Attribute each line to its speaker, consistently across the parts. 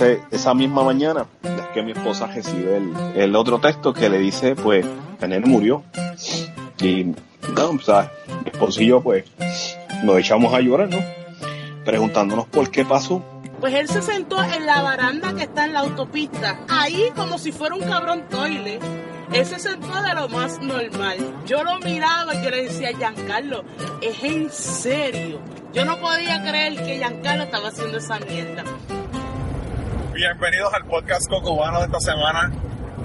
Speaker 1: esa misma mañana es que mi esposa recibe el, otro texto que le dice, pues, Nene murió. Y, no, o sea, mi esposo y yo, pues, nos echamos a llorar, ¿no? Preguntándonos por qué pasó.
Speaker 2: Pues él se sentó en la baranda que está en la autopista, ahí como si fuera un cabrón toile. Él se sentó de lo más normal. Yo lo miraba y yo le decía, Giancarlo, es en serio. Yo no podía creer que Giancarlo estaba haciendo esa mierda.
Speaker 3: Bienvenidos al podcast cubano de esta semana.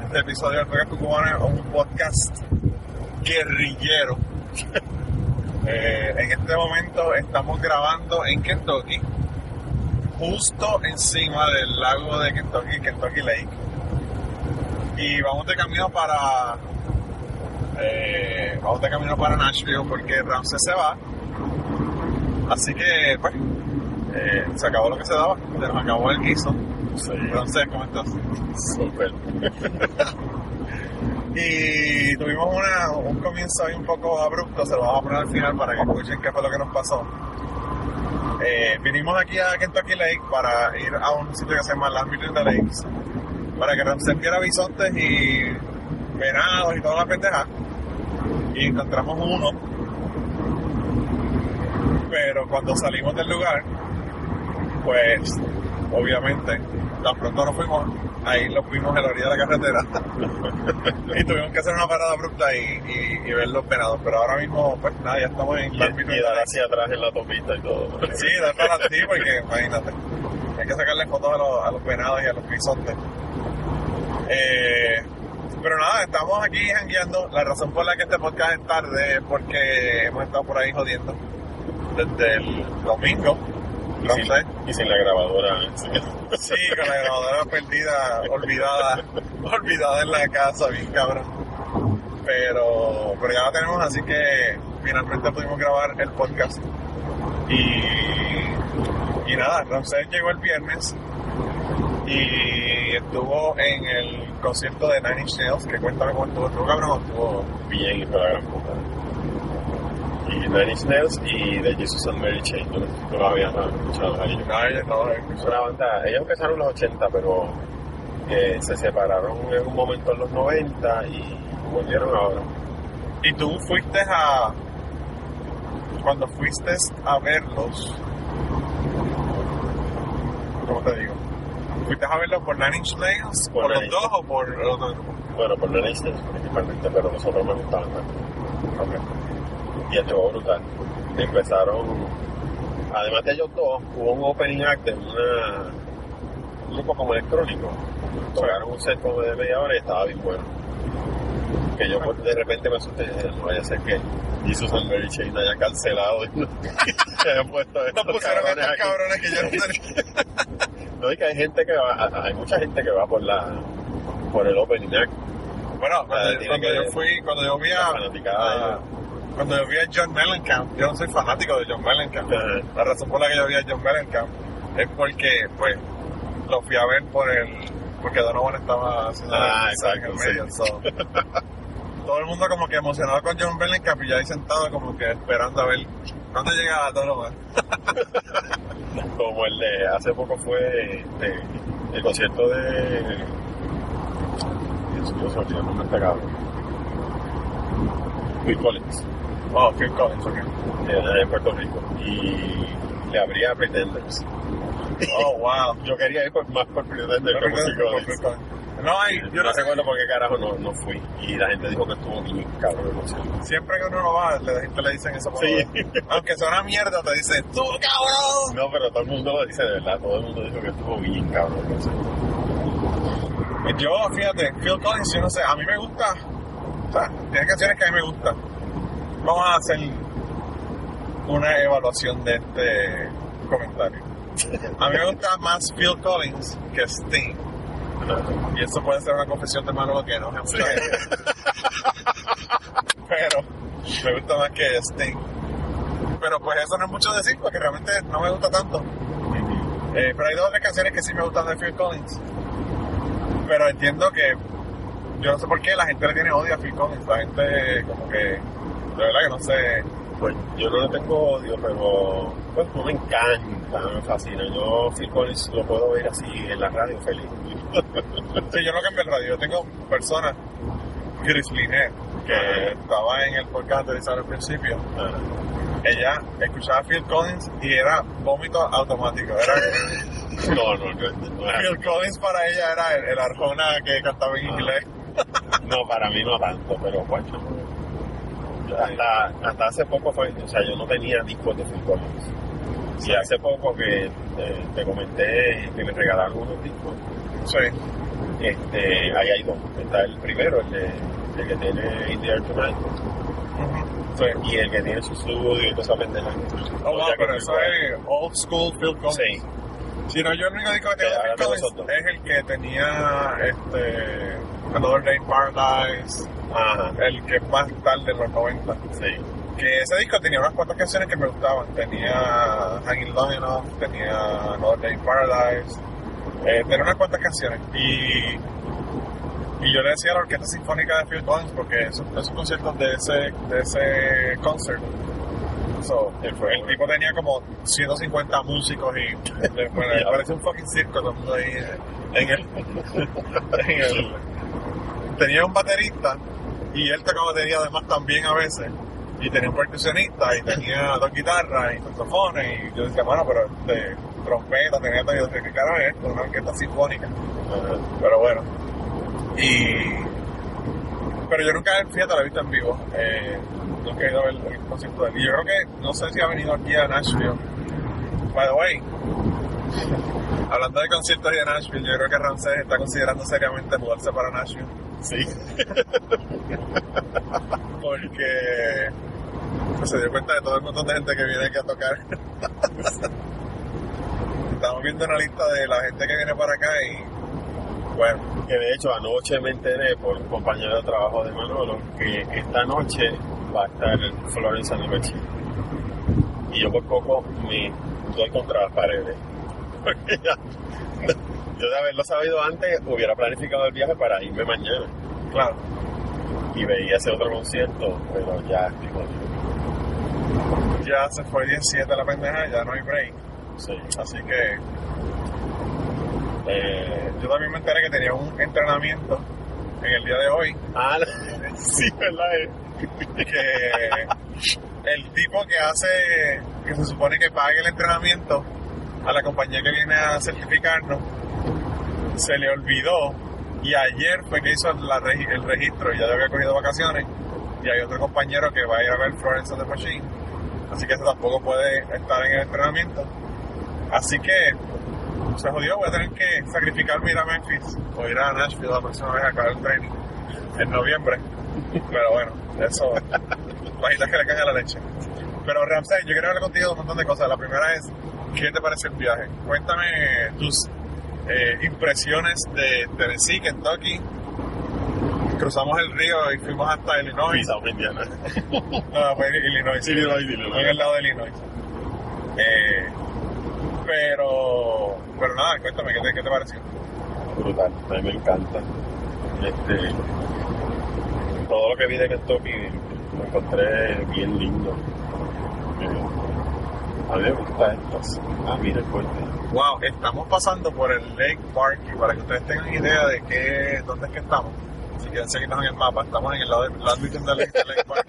Speaker 3: Este episodio del podcast cubano es un podcast guerrillero. Eh, en este momento estamos grabando en Kentucky, justo encima del lago de Kentucky, Kentucky Lake. Y vamos de camino para. eh, vamos de camino para Nashville porque Ramsey se va. Así que, pues, eh, se acabó lo que se daba, se nos acabó el guiso. Ramsey, ¿cómo estás?
Speaker 4: Súper.
Speaker 3: Y tuvimos una- un comienzo ahí un poco abrupto, se lo vamos a poner al final para que escuchen qué fue lo que nos pasó. Eh, vinimos aquí a Kentucky Lake para ir a un sitio que se llama Las the Lakes, para que Ramsey viera bisontes y venados y toda la pendeja. Y encontramos uno, pero cuando salimos del lugar, pues obviamente tan pronto nos fuimos, ahí lo fuimos en la orilla de la carretera y tuvimos que hacer una parada abrupta y, y- y ver los venados, pero ahora mismo pues nada, ya estamos en
Speaker 4: Y, y dar hacia atrás en la autopista y todo.
Speaker 3: Sí, dar para ti porque imagínate. Hay que sacarle fotos a los, a los venados y a los bisontes. Eh, pero nada, estamos aquí jangueando. La razón por la que este podcast es tarde es porque hemos estado por ahí jodiendo desde el domingo.
Speaker 4: Y
Speaker 3: No
Speaker 4: sin,
Speaker 3: sé.
Speaker 4: y sin la grabadora. sí.
Speaker 3: Con la grabadora perdida, olvidada, olvidada en la casa, bien cabrón. Pero, pero ya la tenemos, así que finalmente pudimos grabar el podcast. Y, y nada, Ramsey llegó el viernes y estuvo en el concierto de Nine Inch Nails, que cuéntame cómo estuvo, estuvo cabrón, o estuvo
Speaker 4: Bien, y para la gran puta. Y Nine Inch Nails y The Jesus and Mary Chain. Yo no lo habías escuchado a ellos.
Speaker 3: Nadie, no,
Speaker 4: Es una banda, ellos empezaron en los 80, pero eh, se separaron en un momento en los 90 y volvieron ahora.
Speaker 3: Y tú fuiste a. Cuando fuiste a verlos. ¿Cómo te digo? ¿Fuiste a verlos por Nine Inch Nails? ¿Por,
Speaker 4: Por
Speaker 3: los dos o por?
Speaker 4: Bueno, por Nine Inch Nails principalmente, pero nosotros me gustaban más. Y estuvo brutal. Empezaron, además de ellos dos, hubo un opening act de una, un grupo como electrónico. Tocaron un set como de media hora y estaba bien bueno. Que yo pues, de repente me asusté y dije, no vaya a ser que Jesus and Mary Chain haya cancelado y no, que hayan puesto estos
Speaker 3: Nos pusieron
Speaker 4: cabrones
Speaker 3: estos cabrones que yo no tenía.
Speaker 4: No, y que hay gente que va, hay mucha gente que va por la, por el opening act.
Speaker 3: Bueno, cuando,
Speaker 4: que-
Speaker 3: yo fui, cuando yo vi a. cuando yo vi a John Mellencamp, yo no soy fanático de John Mellencamp. La razón por la que yo vi a John Mellencamp es porque, pues, lo fui a ver por el. Porque Donovan estaba haciendo
Speaker 4: Ah,
Speaker 3: el mensaje en el
Speaker 4: exacto,
Speaker 3: medio. so. todo el mundo como que emocionado con John Mellencamp y yo ahí sentado como que esperando a ver cuándo llega Donovan.
Speaker 4: como el de hace poco fue este, el concierto de Dios mío se me olvidó el nombre este Collins
Speaker 3: Oh, Phil Collins, ok.
Speaker 4: eh, en Puerto Rico y le abría a Pretenders
Speaker 3: Oh, wow.
Speaker 4: yo quería ir por, más por Pretenders que por
Speaker 3: No hay, yo
Speaker 4: no
Speaker 3: no sé,
Speaker 4: recuerdo por qué carajo no, no fui y la gente dijo que estuvo bien cabrón el concierto
Speaker 3: siempre que uno no va, le, te le dicen eso por
Speaker 4: Sí.
Speaker 3: Aunque sea una mierda, te dicen, ¡tú cabrón!
Speaker 4: no pero todo el mundo lo dice de verdad todo el mundo dijo que estuvo bien cabrón el concierto
Speaker 3: Yo, fíjate, Phil Collins, yo no sé, a mí me gusta, o sea, tiene canciones que a mí me gustan. Vamos a hacer una evaluación de este comentario. A mí me gusta más Phil Collins que Sting. Y eso puede ser una confesión de mano que no a mucha gente. Pero me gusta más que Sting. Pero pues eso no es mucho decir porque realmente no me gusta tanto. Eh, pero hay dos o tres canciones que sí me gustan de Phil Collins. Pero entiendo que yo no sé por qué la gente le tiene odio a Phil Collins. La gente como que, de verdad que no sé.
Speaker 4: Pues yo no le tengo odio, pero pues no me encanta, me fascina. Yo Phil Collins lo puedo ver así en la radio feliz.
Speaker 3: Sí, yo no cambio el radio. Yo tengo personas, Chris Linet, que estaba en el podcast anterior al principio.
Speaker 4: Ah,
Speaker 3: Ella escuchaba Phil Collins y era vómito automático. Era,
Speaker 4: no, no.
Speaker 3: Phil Collins para ella era el, el Arjona que cantaba en
Speaker 4: Ah.
Speaker 3: inglés.
Speaker 4: No, para mí no tanto, pero bueno. Hasta, hasta hace poco fue, o sea, yo no tenía discos de Phil Collins. Y hace poco que eh, te comenté que me regalaron unos discos,
Speaker 3: Sí.
Speaker 4: este, ahí hay dos. Está el primero, el, de, el que tiene In the Air Tonight,
Speaker 3: Sí.
Speaker 4: y el que tiene su estudio y toda esa pendeja.
Speaker 3: Oh, wow, pero eso es old school Phil Collins.
Speaker 4: Sí,
Speaker 3: Si no, yo el único disco que tengo
Speaker 4: Sí,
Speaker 3: de Phil Collins es el que tenía este, Another Day in Paradise,
Speaker 4: ajá,
Speaker 3: el que es más tarde, los 90.
Speaker 4: sí.
Speaker 3: Que ese disco tenía unas cuantas canciones que me gustaban. Tenía Hanging Long Enough, tenía Another Day in Paradise, eh, tenía unas cuantas canciones. Y, y yo le decía a la Orquesta Sinfónica de Phil Collins, porque esos, esos conciertos de ese, de ese concert, so, el tipo tenía como 150 músicos y después, parece un fucking circo todo el mundo ahí en el, en el- tenía un baterista y él tocaba batería además también a veces. Y tenía un percusionista y tenía dos guitarras y saxofones y yo decía bueno pero de trompeta tenía todo y yo carajo es esto una orquesta sinfónica pero bueno. Y pero yo nunca fíjate la he visto en vivo eh, nunca he ido a ver el concierto de él. Y yo creo que no sé si ha venido aquí a Nashville. By the way hablando de conciertos y de Nashville yo creo que Ramsés está considerando seriamente mudarse para Nashville
Speaker 4: Sí.
Speaker 3: porque pues, se dio cuenta de todo el montón de gente que viene aquí a tocar. Estamos viendo una lista de la gente que viene para acá y bueno,
Speaker 4: Que de hecho anoche me enteré por un compañero de trabajo de Manolo que esta noche va a estar Florence Machine. Y yo por poco me doy contra las paredes. Porque ya, yo de haberlo sabido antes hubiera planificado el viaje para irme mañana.
Speaker 3: claro,
Speaker 4: Y veía ese otro concierto, pero ya jodido.
Speaker 3: ya se fue 17 la pendeja, ya no hay break.
Speaker 4: Sí.
Speaker 3: Así que
Speaker 4: Eh,
Speaker 3: yo también me enteré que tenía un entrenamiento en el día de hoy
Speaker 4: ah, sí, ¿verdad?
Speaker 3: Que el tipo que hace, que se supone que pague el entrenamiento a la compañía que viene a certificarnos, se le olvidó y ayer fue que hizo la el registro y ya había cogido vacaciones y hay otro compañero que va a ir a ver Florence the Machine, así que ese tampoco puede estar en el entrenamiento. Así que se jodió, voy a tener que sacrificarme ir a Memphis o ir a Nashville la próxima vez a acabar el training en noviembre. Pero bueno, eso, bajitas que le caen a la leche. Pero Ramsey, yo quiero hablar contigo de un montón de cosas. La primera es, ¿qué te parece el viaje? Cuéntame tus eh, impresiones de Tennessee, Kentucky. Cruzamos el río y fuimos hasta Illinois.
Speaker 4: Indiana.
Speaker 3: No, fue Illinois. sí.
Speaker 4: Illinois, Illinois.
Speaker 3: En el lado de Illinois. Eh, pero, pero nada, cuéntame, ¿qué te, qué te pareció?
Speaker 4: brutal, a mí me encanta. Este, todo lo que vi de Kentucky lo encontré bien lindo. Eh, a mí me gusta esto. Ah, mira el puente.
Speaker 3: Wow, estamos pasando por el Lake Park y para que ustedes tengan idea de qué, dónde es que estamos, si quieren seguirnos en el mapa, estamos en el lado de Virgen del Lake, Park.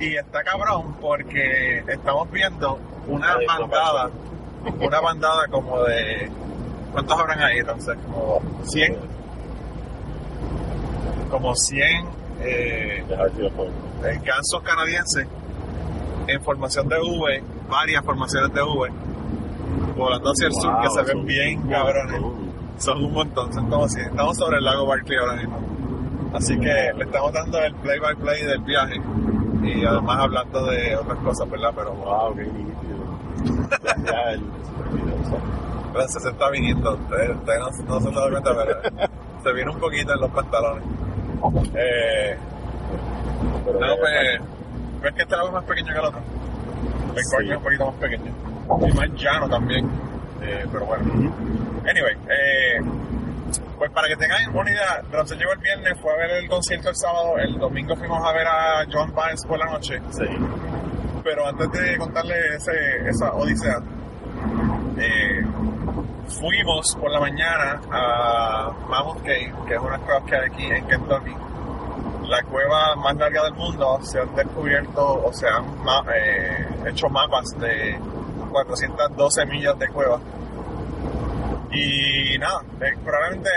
Speaker 3: Y está cabrón porque estamos viendo una
Speaker 4: Ay,
Speaker 3: bandada, una bandada como de, ¿cuántos habrán ahí? Entonces, como 100, como 100 eh, eh, gansos canadienses en formación de V, varias formaciones de V, volando hacia el sur que se ven bien cabrones. Son un montón, son como si estamos sobre el lago Barclay ahora mismo. Así que le estamos dando el play by play del viaje y además hablando de otras cosas, ¿verdad? Pero
Speaker 4: Wow, qué nítido.
Speaker 3: Francis se está viniendo, ustedes, ustedes no, no se han dado cuenta, pero se viene un poquito en los pantalones. Eh, no,
Speaker 4: ya-
Speaker 3: pues, ves que este lago es más pequeño que el otro. El
Speaker 4: Sí.
Speaker 3: Es un poquito más pequeño. Y más llano también. Eh, pero bueno. Anyway, eh, Pues para que tengan una idea, Ramsey llegó el viernes, fue a ver el concierto el sábado, el domingo fuimos a ver a John Baez por la noche.
Speaker 4: Sí.
Speaker 3: Pero antes de contarle ese, esa odisea, eh, fuimos por la mañana a Mammoth Cave, que es una cueva que hay aquí en Kentucky. La cueva más larga del mundo, se han descubierto o se han eh, hecho mapas de 412 millas de cueva. Y nada, eh, probablemente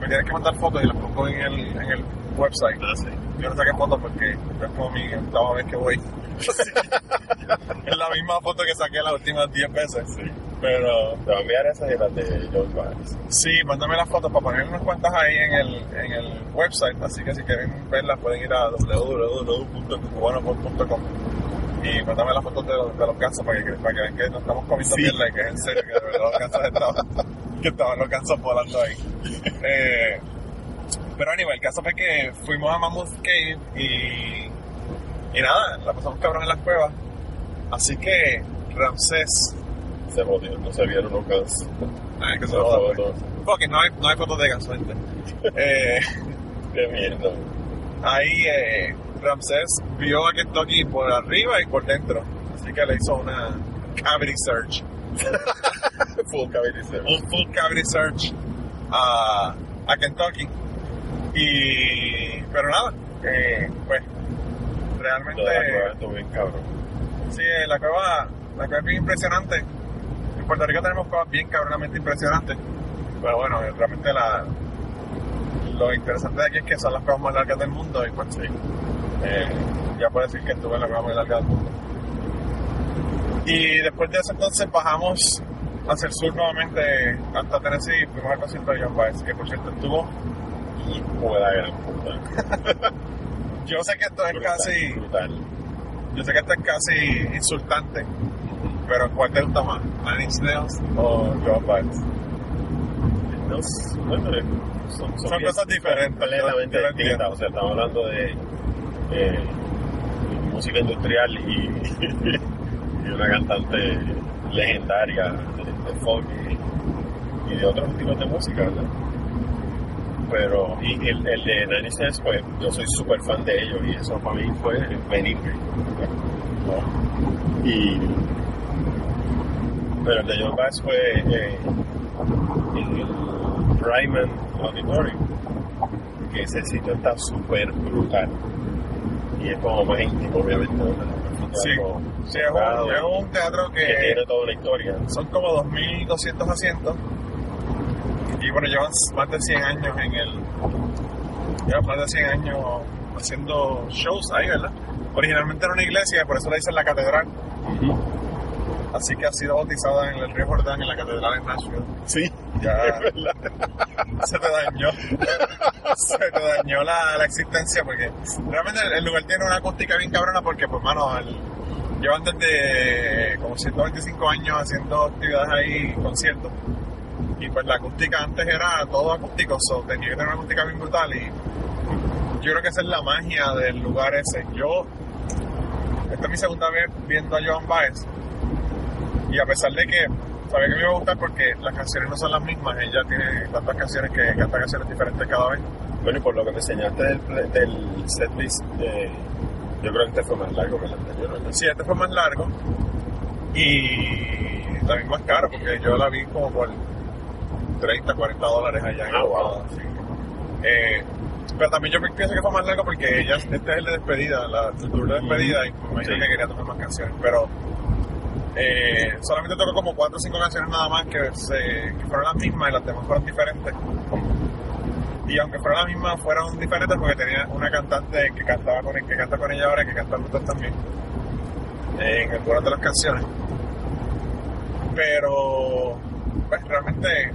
Speaker 3: me tienes que mandar fotos y las pongo en el website.
Speaker 4: Ah.
Speaker 3: Yo no saqué fotos porque es como mi octava vez que voy. es la misma foto que saqué las últimas 10 veces.
Speaker 4: Sí.
Speaker 3: Pero
Speaker 4: Te voy a enviar esas y las de John Barnes.
Speaker 3: sí, mándame las fotos para poner unas cuantas ahí en el, en el website. Así que si quieren verlas pueden ir a www.cubano.com y mándame las fotos de los, de los gansos para que, para que vean que no estamos comiendo
Speaker 4: Sí.
Speaker 3: mierda y que es en serio que de verdad los gansos estaban, que estaban los volando ahí. Eh, pero anyway, el caso fue que fuimos a Mammoth Cave y, y nada, la pasamos cabrón en las cuevas. Así que Ramsés,
Speaker 4: Se jodió, no se vieron guns.
Speaker 3: ay, que se
Speaker 4: No,
Speaker 3: joda,
Speaker 4: no,
Speaker 3: pues. Fuck it, no hay, no hay fotos de gente. Eh,
Speaker 4: Qué mierda.
Speaker 3: ahí eh, Ramsés vio a Kentucky por arriba y por dentro. Así que le hizo una cavity search.
Speaker 4: Full cavity search.
Speaker 3: un full cavity search a, a Kentucky. Y, pero nada, eh, pues realmente,
Speaker 4: bien cabrón.
Speaker 3: sí, eh, la cueva, la cueva es bien impresionante. En Puerto Rico tenemos cuevas bien cabronamente impresionantes. Pero bueno, realmente la, lo interesante de aquí es que son las cuevas más largas del mundo y pues sí, eh, ya puedo decir que estuve en la cueva más larga del mundo. Y después de eso entonces bajamos hacia el sur nuevamente hasta Tennessee y fuimos al concierto de John Baez, que por cierto estuvo...
Speaker 4: Y fue la gran puta.
Speaker 3: Yo sé que esto es casi...
Speaker 4: Brutal.
Speaker 3: Yo sé que esto es casi insultante, pero ¿cuál te gusta más? ¿Nine Inch Nails o John Baez?
Speaker 4: Bueno, eh, son,
Speaker 3: cosas diferentes,
Speaker 4: Completamente distintas. O sea, estamos hablando de eh, música industrial y, y una cantante legendaria de, de folk y, y de otros tipos de música, ¿verdad? Pero, y el, el de Inch Nails, pues, yo soy súper fan de ellos y eso para mí fue venir. ¿no? Y, pero el de John Baez fue eh, en el Ryman Auditorium, que ese sitio está súper brutal. Y es como más íntimo, obviamente.
Speaker 3: Sí,
Speaker 4: Algo
Speaker 3: Sí, es un, es un teatro
Speaker 4: que
Speaker 3: que
Speaker 4: tiene toda una historia.
Speaker 3: son como 2.200 asientos y bueno, llevan más de 100 años en el... Llevan más de 100 años haciendo shows ahí, ¿verdad? Originalmente era una iglesia, por eso le dicen la catedral. Así que ha sido bautizada en el río Jordán, en la catedral en Nashville.
Speaker 4: Sí,
Speaker 3: Ya
Speaker 4: es verdad.
Speaker 3: se te dañó. se te dañó la, la existencia porque realmente el, el lugar tiene una acústica bien cabrona porque, pues, mano, el- llevan desde como 125 años haciendo actividades ahí, conciertos. Y pues la acústica antes era todo acústico, so, tenía que tener una acústica bien brutal y yo creo que esa es la magia del lugar ese. Yo, esta es mi segunda vez viendo a Joan Baez y a pesar de que sabía que me iba a gustar porque las canciones no son las mismas, ella tiene tantas canciones que canta canciones diferentes cada vez.
Speaker 4: Bueno, y por lo que me enseñaste del, del setlist, eh, yo creo que este fue más largo que el anterior, ¿verdad?
Speaker 3: Sí, este fue más largo y también más caro porque yo la vi como por 30, 40 dólares allá en
Speaker 4: Ah, wow.
Speaker 3: sí. Eh, pero también yo pienso que fue más largo porque ella, este es el de despedida, la, el tour de despedida y me imagino
Speaker 4: Sí.
Speaker 3: que quería tocar más canciones, pero eh, solamente tocó como 4 o 5 canciones nada más que, se, que fueron las mismas y las demás fueron diferentes. Y aunque fueran las mismas, fueron diferentes porque tenía una cantante que cantaba con que canta con ella ahora y que canta juntas también en algunas de las canciones. Pero, pues realmente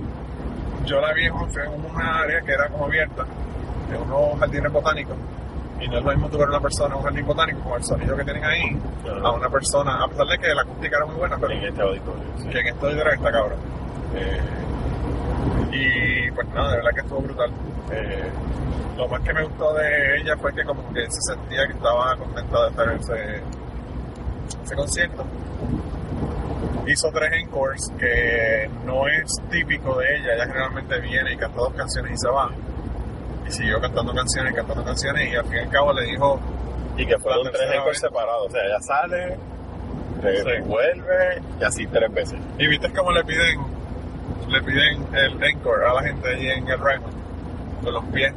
Speaker 3: yo la vi en un- en una área que era como abierta, en unos jardines botánicos. Y no es lo mismo tú ver una persona en un jardín botánico con el sonido que tienen ahí a una persona, a pesar de que la acústica era muy buena, pero
Speaker 4: En este auditorio. sí.
Speaker 3: que en era que está cabrón. Eh, y pues nada, de verdad que estuvo brutal. Eh, lo más que me gustó de ella fue que como que se sentía que estaba contenta de estar en ese, ese concierto. Hizo tres encores que no es típico de ella. Ella generalmente viene y canta dos canciones y se va. Y siguió cantando canciones y cantando canciones y al fin y al cabo le dijo,
Speaker 4: Y que fueron tres encores separados. O sea, ella sale,
Speaker 3: Sí.
Speaker 4: vuelve y así tres veces.
Speaker 3: y viste cómo le piden, le piden el encore a la gente allí en el Raymond, con los pies.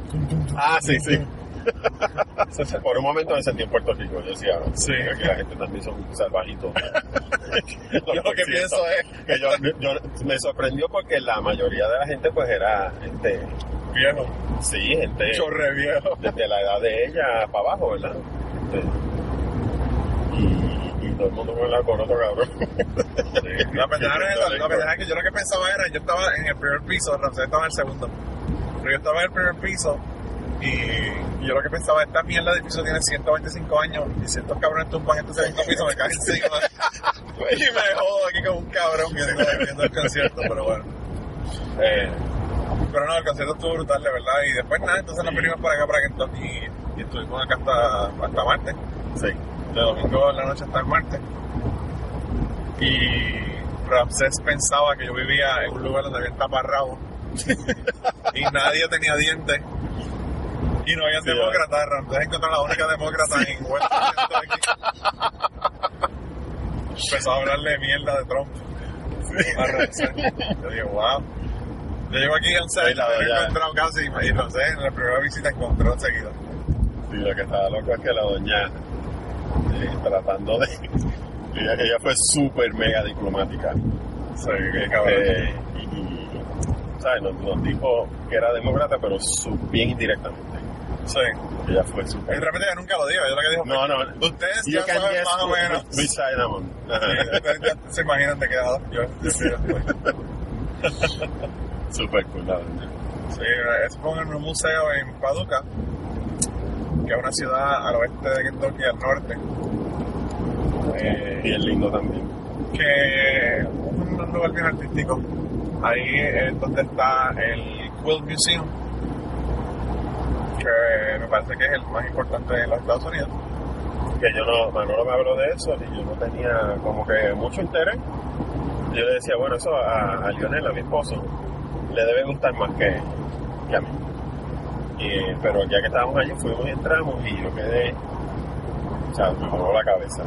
Speaker 4: Ah, sí, sí. Por un momento me sentí en Puerto Rico. Yo decía,
Speaker 3: Sí.
Speaker 4: aquí la gente también son salvajitos.
Speaker 3: Yo lo que pienso es,
Speaker 4: que yo, yo- me sorprendió porque la mayoría de la gente pues era este
Speaker 3: viejo,
Speaker 4: sí gente
Speaker 3: chorre viejo.
Speaker 4: desde la edad de ella para abajo verdad y, y todo el mundo con la con otro cabrón
Speaker 3: La pendeja es esa, la pendeja que yo lo que pensaba era, yo estaba en el primer piso, Ramsés estaba en el segundo, pero yo estaba en el primer piso y, yo lo que pensaba, esta mierda de piso tiene 125 años y si estos cabrones tumban este segundo piso me caen encima y me jodo aquí como un cabrón viendo, viendo el concierto, pero bueno. Eh, pero no, el concierto estuvo brutal, de verdad, y después nada, entonces nos vinimos para acá, para Kentucky y, y estuvimos acá hasta, hasta martes
Speaker 4: sí
Speaker 3: de domingo en la noche hasta el martes. Y Ramsés pensaba que yo vivía en un lugar donde había taparrabos y nadie tenía dientes. Y no había
Speaker 4: Sí,
Speaker 3: demócratas. Ramsés encontró la única demócrata en West. Empezó a hablarle mierda de Trump Ramsés. Yo dije, wow. Yo llevo aquí 11
Speaker 4: Sí,
Speaker 3: años,
Speaker 4: la
Speaker 3: he encontrado casi. Y Ramsés en la primera visita encontró enseguida.
Speaker 4: Sí, lo que estaba loco es que la doña eh, tratando de ella, ella fue súper mega diplomática
Speaker 3: Sí, qué cabrón.
Speaker 4: Eh, y, y, ¿sabes? Nos, nos dijo que era demócrata pero su- bien indirectamente
Speaker 3: Sí.
Speaker 4: ella fue
Speaker 3: Y
Speaker 4: súper
Speaker 3: realmente ella nunca lo dijo, ella lo que dijo fue,
Speaker 4: no no
Speaker 3: ustedes ya saben más o menos. ustedes ya se imaginan de qué. Yo, yo
Speaker 4: Súper cool la doña.
Speaker 3: Sí, es en un museo en Paducah, que es una ciudad al oeste de Kentucky, al norte. Eh,
Speaker 4: bien lindo también
Speaker 3: que es un lugar bien artístico. Ahí es donde está el Quilt Museum, que me parece que es el más importante en los Estados Unidos.
Speaker 4: que yo no, Manolo me habló de eso y yo no tenía como que mucho interés. Yo le decía, bueno, eso a, a Lionel, a mi esposo, le debe gustar más que, que a mí. Y, pero ya que estábamos allí, fuimos y entramos y yo quedé, o sea, me voló la cabeza.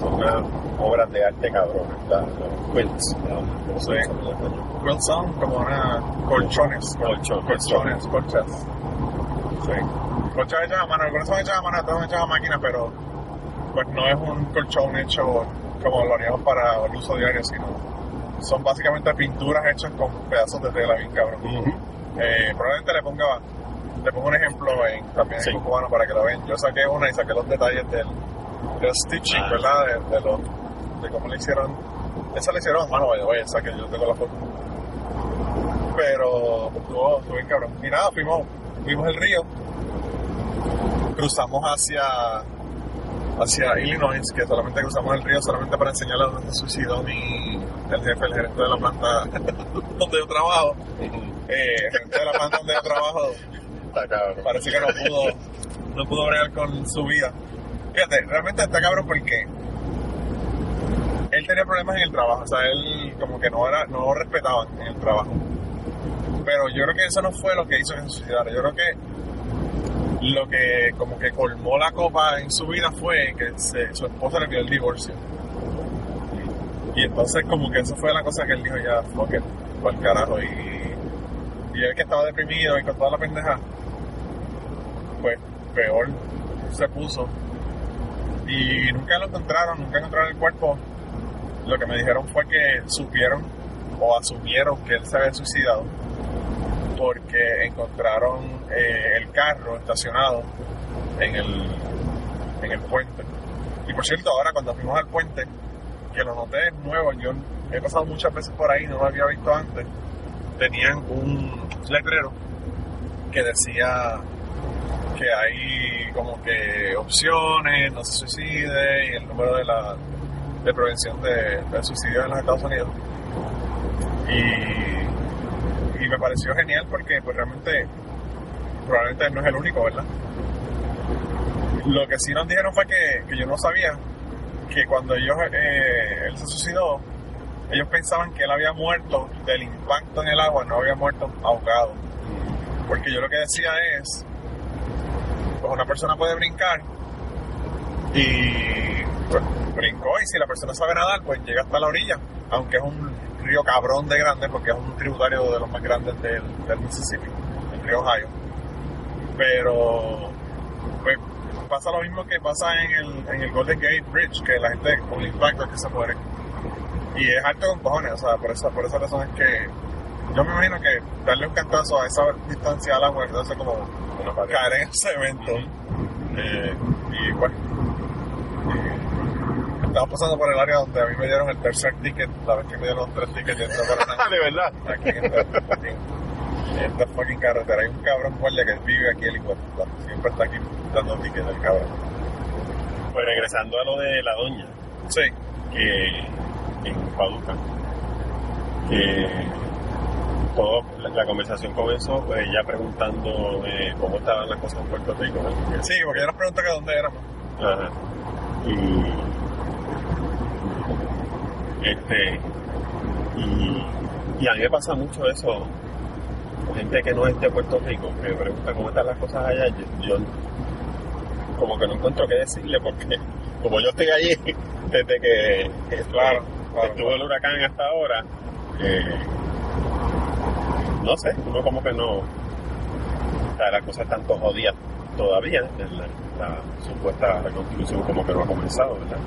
Speaker 4: Son unas obras de arte cabrón. Los quilts, ¿no? ¿Cómo se
Speaker 3: Sí.
Speaker 4: dice en español?
Speaker 3: Quilt son como una colchones.
Speaker 4: Colchón,
Speaker 3: Colchones, colchas. Sí. Colchas hechas a mano. Algunas son hechas a mano, otras son hechas a máquina, pero pues no es un colchón hecho como lo haríamos para el uso diario, sino son básicamente pinturas hechas con pedazos de tela bien cabrón. Eh, probablemente le ponga le pongo un ejemplo en, también
Speaker 4: Sí.
Speaker 3: en cubano para que lo vean. Yo saqué una y saqué los detalles del, del stitching,
Speaker 4: Ah.
Speaker 3: ¿verdad? De, de, lo, de cómo le hicieron. Esa le hicieron a mano, vaya, vaya, esa que yo tengo la foto. Pero estuvo, estuvo bien cabrón. Y nada, fuimos, fuimos el río, cruzamos hacia hacia Illinois, que solamente cruzamos el río solamente para enseñarle dónde se suicidó mi, el jefe, el gerente de la planta donde yo trabajo. Eh, el gerente de la planta donde yo trabajo parece que no pudo, no pudo bregar con su vida. Fíjate, realmente está cabrón porque él tenía problemas en el trabajo, o sea, él como que no era, no lo respetaban en el trabajo. Pero yo creo que eso no fue lo que hizo que se suicidara. Yo creo que lo que como que colmó la copa en su vida fue que su esposa le pidió el divorcio. Y entonces como que eso fue la cosa que él dijo ya, fuck it, pa'l carajo. Y, y él que estaba deprimido y con toda la pendeja, pues peor se puso. Y nunca lo encontraron, nunca encontraron el cuerpo. Lo que me dijeron fue que supieron o asumieron que él se había suicidado porque encontraron eh, el carro estacionado en el, en el puente. Y por cierto, ahora cuando fuimos al puente, que lo noté nuevo, yo he pasado muchas veces por ahí, no lo había visto antes, tenían un letrero que decía que hay como que opciones, no se suicide, y el número de la de prevención de, de suicidio en los Estados Unidos. Y me pareció genial porque pues realmente probablemente no es el único, ¿verdad? Lo que sí nos dijeron fue que, que yo no sabía que cuando ellos, eh, él se suicidó, ellos pensaban que él había muerto del impacto en el agua, no había muerto ahogado. Porque yo lo que decía es, pues una persona puede brincar y pues, brincó y si la persona sabe nadar, pues llega hasta la orilla, aunque es un río cabrón de grande, porque es un tributario de los más grandes del, del Mississippi, el río Ohio. Pero pues pasa lo mismo que pasa en el, en el Golden Gate Bridge, que la gente con el impacto es que se muere. Y es alto con cojones, o sea, por esa, por esa razón es que yo me imagino que darle un cantazo a esa distancia al agua es hace como caer en el cemento. Eh, y bueno, eh, estamos pasando por el área donde a mí me dieron el tercer ticket, la vez que me dieron los tres tickets y entré para
Speaker 4: de verdad.
Speaker 3: Aquí en esta, en- en esta fucking carretera hay un cabrón guardia que vive aquí el de puta. Siempre está aquí dando tickets el cabrón.
Speaker 4: Pues regresando a lo de la doña,
Speaker 3: Sí,
Speaker 4: que en Paducah, que todo, la, la conversación comenzó pues ella preguntando de cómo estaban las cosas en Puerto Rico. ¿no?
Speaker 3: sí, porque yo nos pregunté que dónde éramos.
Speaker 4: Ajá. Y este y, y a mí me pasa mucho eso. Gente que no es de Puerto Rico, que me pregunta cómo están las cosas allá, yo, yo como que no encuentro qué decirle porque como yo estoy allí desde que
Speaker 3: Claro, claro,
Speaker 4: estuvo
Speaker 3: claro.
Speaker 4: el huracán hasta ahora, eh, no sé, uno como que no, o sea, las cosas están jodidas todavía, la, la supuesta reconstrucción como que no ha comenzado, ¿verdad?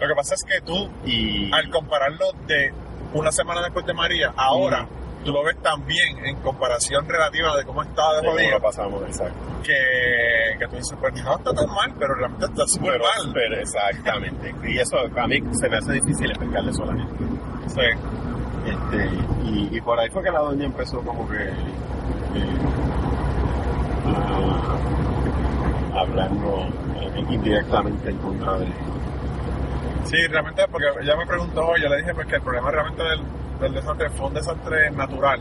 Speaker 3: Lo que pasa es que tú,
Speaker 4: Y
Speaker 3: al compararlo de una semana después de María, ahora tú lo ves también en comparación relativa de cómo estaba de jodido,
Speaker 4: pasamos, exacto.
Speaker 3: que, que tú dices, pues no está tan mal, pero realmente está súper mal.
Speaker 4: pero exactamente. Y eso a mí se me hace difícil explicarle eso a la gente.
Speaker 3: Sí.
Speaker 4: Este, y, y por ahí fue que la doña empezó como que eh, a hablarnos eh, indirectamente en contra de
Speaker 3: Sí, realmente, porque ella me preguntó, yo le dije pues, que el problema realmente del, del desastre fue un desastre natural,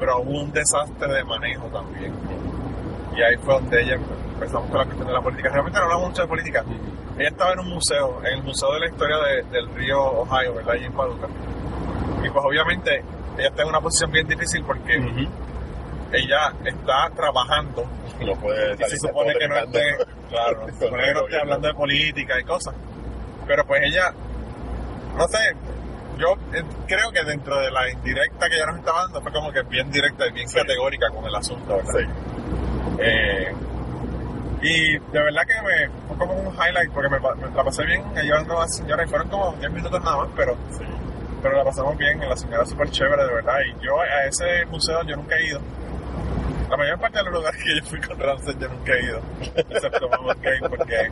Speaker 3: pero hubo un desastre de manejo también. Y ahí fue donde ella empezamos con la cuestión de la política. Realmente no hablamos mucho de política. Ella estaba en un museo, en el Museo de la Historia de- del río Ohio, ¿verdad? Allí en Paducah. Y pues obviamente ella está en una posición bien difícil porque ella está trabajando
Speaker 4: no puede
Speaker 3: y se supone que no esté, claro, se supone que no esté hablando de política y cosas. Pero pues ella, no sé, yo eh, creo que dentro de la indirecta que ella nos estaba dando fue como que bien directa y bien categórica con el asunto, ¿verdad? Eh, y de verdad que me fue como un highlight porque me, me la pasé bien ayudando a la señora y fueron como 10 minutos nada más, pero, pero la pasamos bien, la señora es súper chévere de verdad y yo a ese museo yo nunca he ido. La mayor parte de los lugares que yo fui con Ramses yo nunca he ido, excepto Mama Cave porque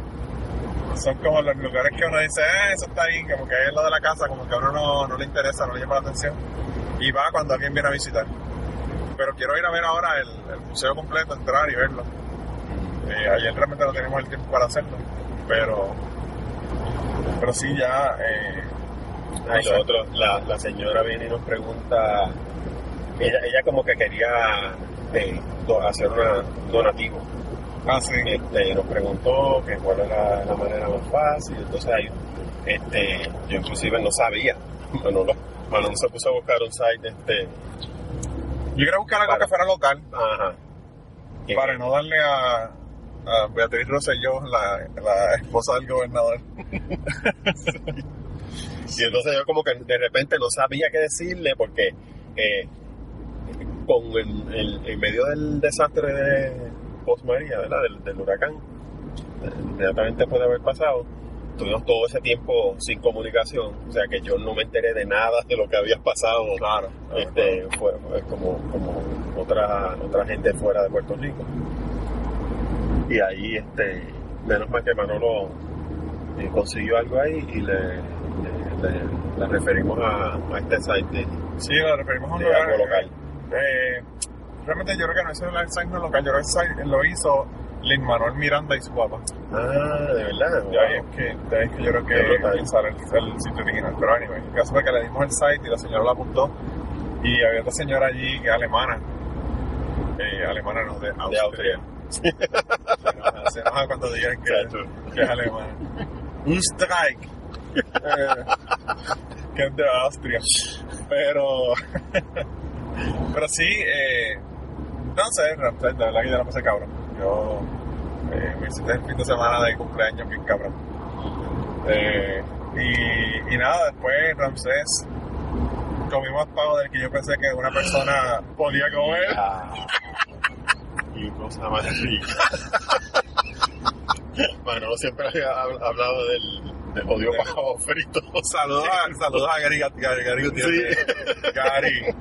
Speaker 3: son como los lugares que uno dice, eh, eso está ahí, como que es lo de la casa, como que a uno no, no le interesa, no le llama la atención y va cuando alguien viene a visitar. Pero quiero ir a ver ahora el, el museo completo, entrar y verlo. Eh, ayer realmente no teníamos el tiempo para hacerlo, pero pero sí ya eh, no
Speaker 4: Ay,
Speaker 3: sé.
Speaker 4: lo otro, la, la señora viene y nos pregunta, ella, ella como que quería do- hacer un donativo.
Speaker 3: Ah, sí.
Speaker 4: Este, nos preguntó que cuál era la manera más fácil, entonces ahí, este, yo inclusive no sabía, bueno, no, bueno, no se puso a buscar un site, este,
Speaker 3: Yo quería buscar algo
Speaker 4: Para-
Speaker 3: que fuera local
Speaker 4: ajá,
Speaker 3: para no darle a, a Beatriz Rosselló, la, la esposa del gobernador.
Speaker 4: Y entonces yo como que de repente no sabía qué decirle porque eh, con el, el- en medio del desastre de Post María, ¿verdad? Del, del huracán, inmediatamente después de haber pasado, tuvimos todo ese tiempo sin comunicación, o sea que yo no me enteré de nada de lo que había pasado.
Speaker 3: Claro.
Speaker 4: Este, fue, fue como, como otra, otra gente fuera de Puerto Rico. Y ahí, este, menos mal que Manolo eh, consiguió algo ahí y le, le, le- le referimos a, a este site de,
Speaker 3: Sí, lo referimos a un lugar
Speaker 4: algo local.
Speaker 3: Eh, realmente yo creo que no es el no local, yo creo que el site lo hizo Lin Manuel Miranda y su papá.
Speaker 4: Ah, de verdad.
Speaker 3: De ahí es que, es que yo creo que sale el, el sitio original. Pero anyway, el caso fue que le dimos el site y la señora lo apuntó. Y había otra señora allí que es alemana. Eh, alemana no, de Austria.
Speaker 4: De Austria.
Speaker 3: Se enoja, se enoja cuando digan que, que es alemana. Un strike. Eh, que es de Austria. Pero, pero sí, eh, no sé, de verdad que yo no pasé cabrón. Yo eh, me hiciste el fin de semana de cumpleaños bien cabrón. Eh, y, y nada, después Ramsés comí más pavo del que yo pensé que una persona podía comer.
Speaker 4: Ah. Y cosa más rica. Manolo siempre había hab- hablado del, del odio pavo frito.
Speaker 3: Saludos a, saludos a Gary, Gary, Gary Gutiérrez. Gary.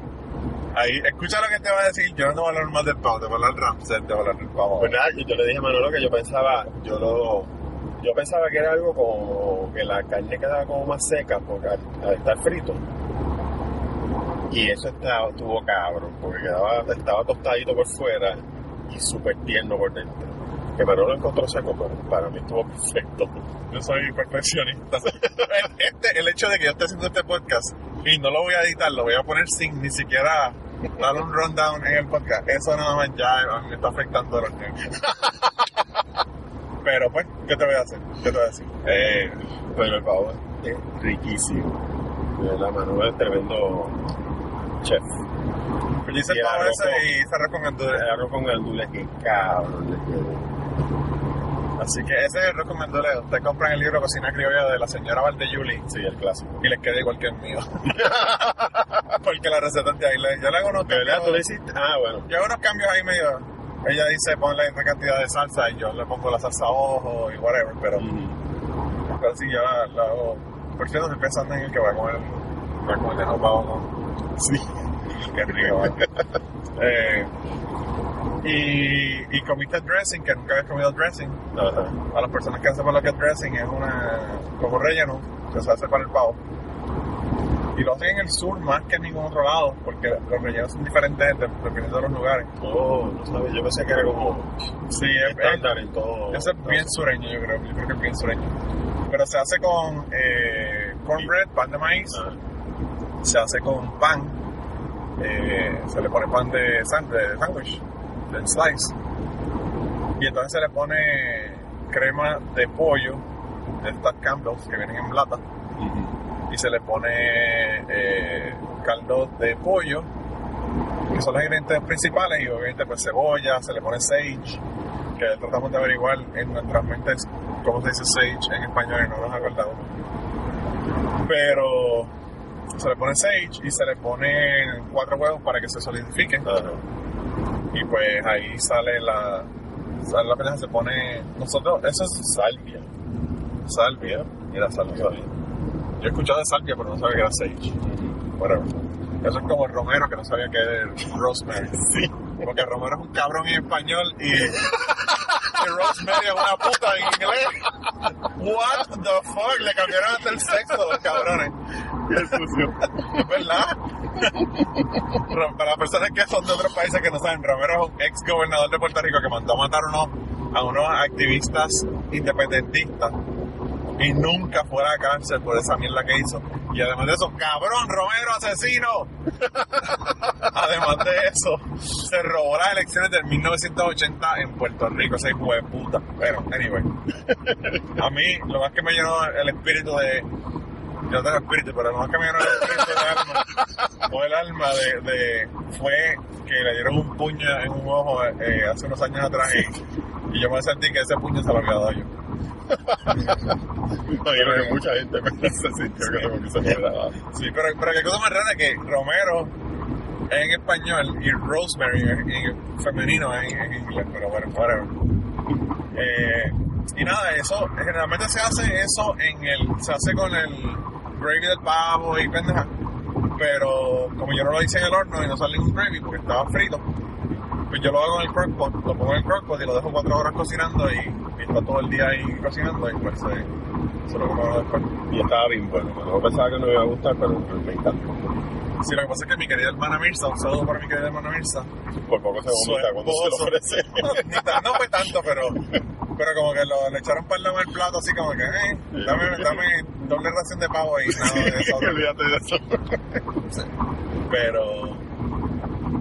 Speaker 3: Ahí, escucha lo que te va a decir. Yo no te voy a hablar más del pavo, te voy a hablar de Ramsés, te voy a hablar del pavo.
Speaker 4: Pues nada, yo, le dije a Manolo que yo pensaba, yo lo, yo pensaba que era algo como que la carne quedaba como más seca porque al, al estar frito. Y eso estaba, estuvo cabrón, porque quedaba, estaba tostadito por fuera y súper tierno por dentro. Que Manolo lo encontró seco, pero para mí estuvo perfecto.
Speaker 3: Yo soy perfeccionista. Este, el hecho de que yo esté haciendo este podcast y no lo voy a editar, lo voy a poner sin ni siquiera dar un rundown en el podcast, eso nada más ya mí me está afectando los nervios. Pero pues, ¿qué te voy a hacer? ¿Qué te voy a decir? Eh,
Speaker 4: Pero el pavo es riquísimo. De verdad, Manolo es tremendo chef.
Speaker 3: yo hice
Speaker 4: Y
Speaker 3: el
Speaker 4: el arroz
Speaker 3: ese y se recomendó.
Speaker 4: El arroz con gandules, que cabrón le quedó.
Speaker 3: Así que ese es el recomendó. Ustedes compran el libro Cocina Criolla de la señora Valdeyuli
Speaker 4: Sí, el clásico.
Speaker 3: y les queda igual que el mío. Porque la receta de ahí. Yo le hago unos
Speaker 4: ¿De verdad tú le hiciste? Ah, bueno.
Speaker 3: Yo hago unos cambios ahí medio. Ella dice ponle esta cantidad de salsa y yo le pongo la salsa a ojo y whatever, pero,
Speaker 4: Mm.
Speaker 3: pero sí, yo la, la hago. Por cierto, estoy pensando en el que voy a comer. Voy a comer de pavo con. Sí, qué rico. eh, y, y comiste dressing, que nunca había comido dressing.
Speaker 4: Ajá.
Speaker 3: A las personas que hacen lo que es dressing es una. como relleno que se hace para el pavo. Y lo hacen en el sur más que en ningún otro lado, porque los rellenos son diferentes de- dependiendo de los lugares.
Speaker 4: Oh, no sabes, yo pensé que era como
Speaker 3: Sí, es, es,
Speaker 4: estándar en todo.
Speaker 3: Ese es bien sureño, yo creo. Yo creo que es bien sureño. Pero se hace con eh, cornbread, pan de maíz.
Speaker 4: Ah,
Speaker 3: Se hace con pan. eh, se le pone pan de sándwich, slice. Y entonces se le pone crema de pollo, de estas Campbell's que vienen en lata. Y se le pone eh, caldo de pollo, que son los ingredientes principales. Y obviamente pues cebolla, se le pone sage, que tratamos de averiguar en nuestras mentes cómo se dice sage en español y no nos acordamos. Pero se le pone sage y se le ponen cuatro huevos para que se solidifiquen. Y pues ahí sale la. Sale la pendeja, se pone. Nosotros, eso es
Speaker 4: Salvia.
Speaker 3: salvia. Mira, salvia. Yo he escuchado de salvia, pero no sabía que era sage. Whatever. Eso es como el romero, que no sabía que era rosemary.
Speaker 4: Sí.
Speaker 3: Porque romero es un cabrón en español y. y rosemary es una puta en inglés. What the fuck? Le cambiaron hasta el sexo los cabrones.
Speaker 4: Qué sucio.
Speaker 3: Es verdad. Para las personas que son de otros países que no saben, Romero es un ex gobernador de Puerto Rico que mandó a matar unos, a unos activistas independentistas y nunca fue a cárcel por esa mierda que hizo. Y además de eso, cabrón, Romero, asesino. además de eso, se robó las elecciones del 1980 en Puerto Rico, ese hijo de puta. Pero, anyway. A mí, lo más que me llenó el espíritu de. Yo tengo espíritu, pero lo más que me llenó el espíritu de alma, o el alma de, de- fue que le dieron un puño en un ojo eh, hace unos años atrás y, y yo me sentí que ese puño se lo había dado yo.
Speaker 4: Imagino que mucha gente se sintió que como que se me.
Speaker 3: Sí, pero, pero qué cosa más rara que Romero en español y Rosemary en, en femenino en, en inglés, pero bueno, whatever. Eh, y nada, eso, generalmente se hace eso en el, se hace con el gravy del pavo y pendeja. Pero como yo no lo hice en el horno y no sale ningún gravy porque estaba frito, pues yo lo hago en el crockpot, lo pongo en el crockpot y lo dejo cuatro horas cocinando y, y está todo el día ahí cocinando y pues se, se lo como después.
Speaker 4: Y estaba bien bueno. No pensaba que no me iba a gustar, pero me encantó.
Speaker 3: Sí, lo que pasa es que mi querida hermana Mirza, un saludo para mi querida hermana Mirza,
Speaker 4: Por poco se vomita cuando se lo ofrece.
Speaker 3: No fue tanto, pero, pero como que lo, le echaron para el plato así como que, eh, dame, dame doble ración de pavo y nada de eso.
Speaker 4: Olvídate de eso.
Speaker 3: Pero,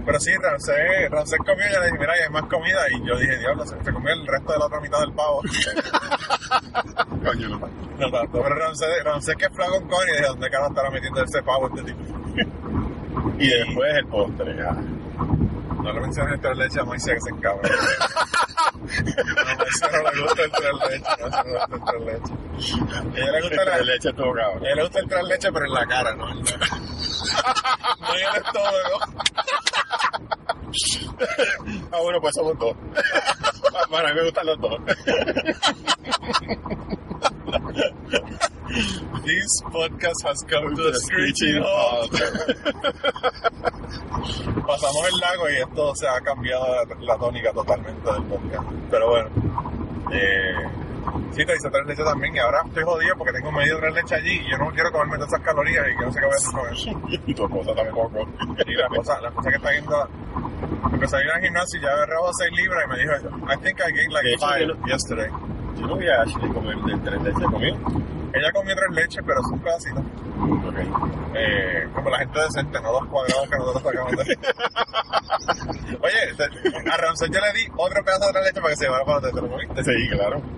Speaker 3: Pero sí, Ramsés, Ramsés comió y yo le dije, mira, hay más comida. Y yo dije, diablo, se, comió el resto de la otra mitad del pavo.
Speaker 4: Coño, no.
Speaker 3: no tanto. Pero Ramsés, Ramsés que es flaco con y dije, ¿dónde carajo estará metiendo ese pavo este tipo?
Speaker 4: Y después el postre. ah.
Speaker 3: No le menciones el tres leche a Moisés que se encabra. No, Moisés no le gusta el tres leche, no, le gusta el tres leche. A ella le gusta la,
Speaker 4: El leche cabrón.
Speaker 3: a ella le gusta el tres leche, pero en la cara, ¿no? No en el estómago.
Speaker 4: Ah, bueno, pues somos dos. Bueno, a mí me gustan los dos.
Speaker 3: This podcast has come to a screeching halt. Pasamos el lago y esto se ha cambiado la, la tónica totalmente del podcast. Pero bueno, eh, sí te hice tres leches también y ahora estoy jodido porque tengo medio tres leches allí y yo no quiero comerme todas esas calorías y que no sé qué voy a hacer con eso.
Speaker 4: Y tu esposa tampoco.
Speaker 3: Y la cosa, la cosa que está yendo, empecé a ir al gimnasio y ya rebajado 6 libras y me dijo, I think I gained like
Speaker 4: hecho,
Speaker 3: 5
Speaker 4: yo no-
Speaker 3: yesterday.
Speaker 4: Yo no vi a Ashley comer de tres leches conmigo.
Speaker 3: Ella comió tres leches, pero son pedacitos.
Speaker 4: Ok.
Speaker 3: Eh, como la gente decente, no los cuadrados que nosotros sacamos de... Oye, a Ramsey yo le di otro pedazo de la leche para que se llevara para donde te lo comiste.
Speaker 4: Sí, claro.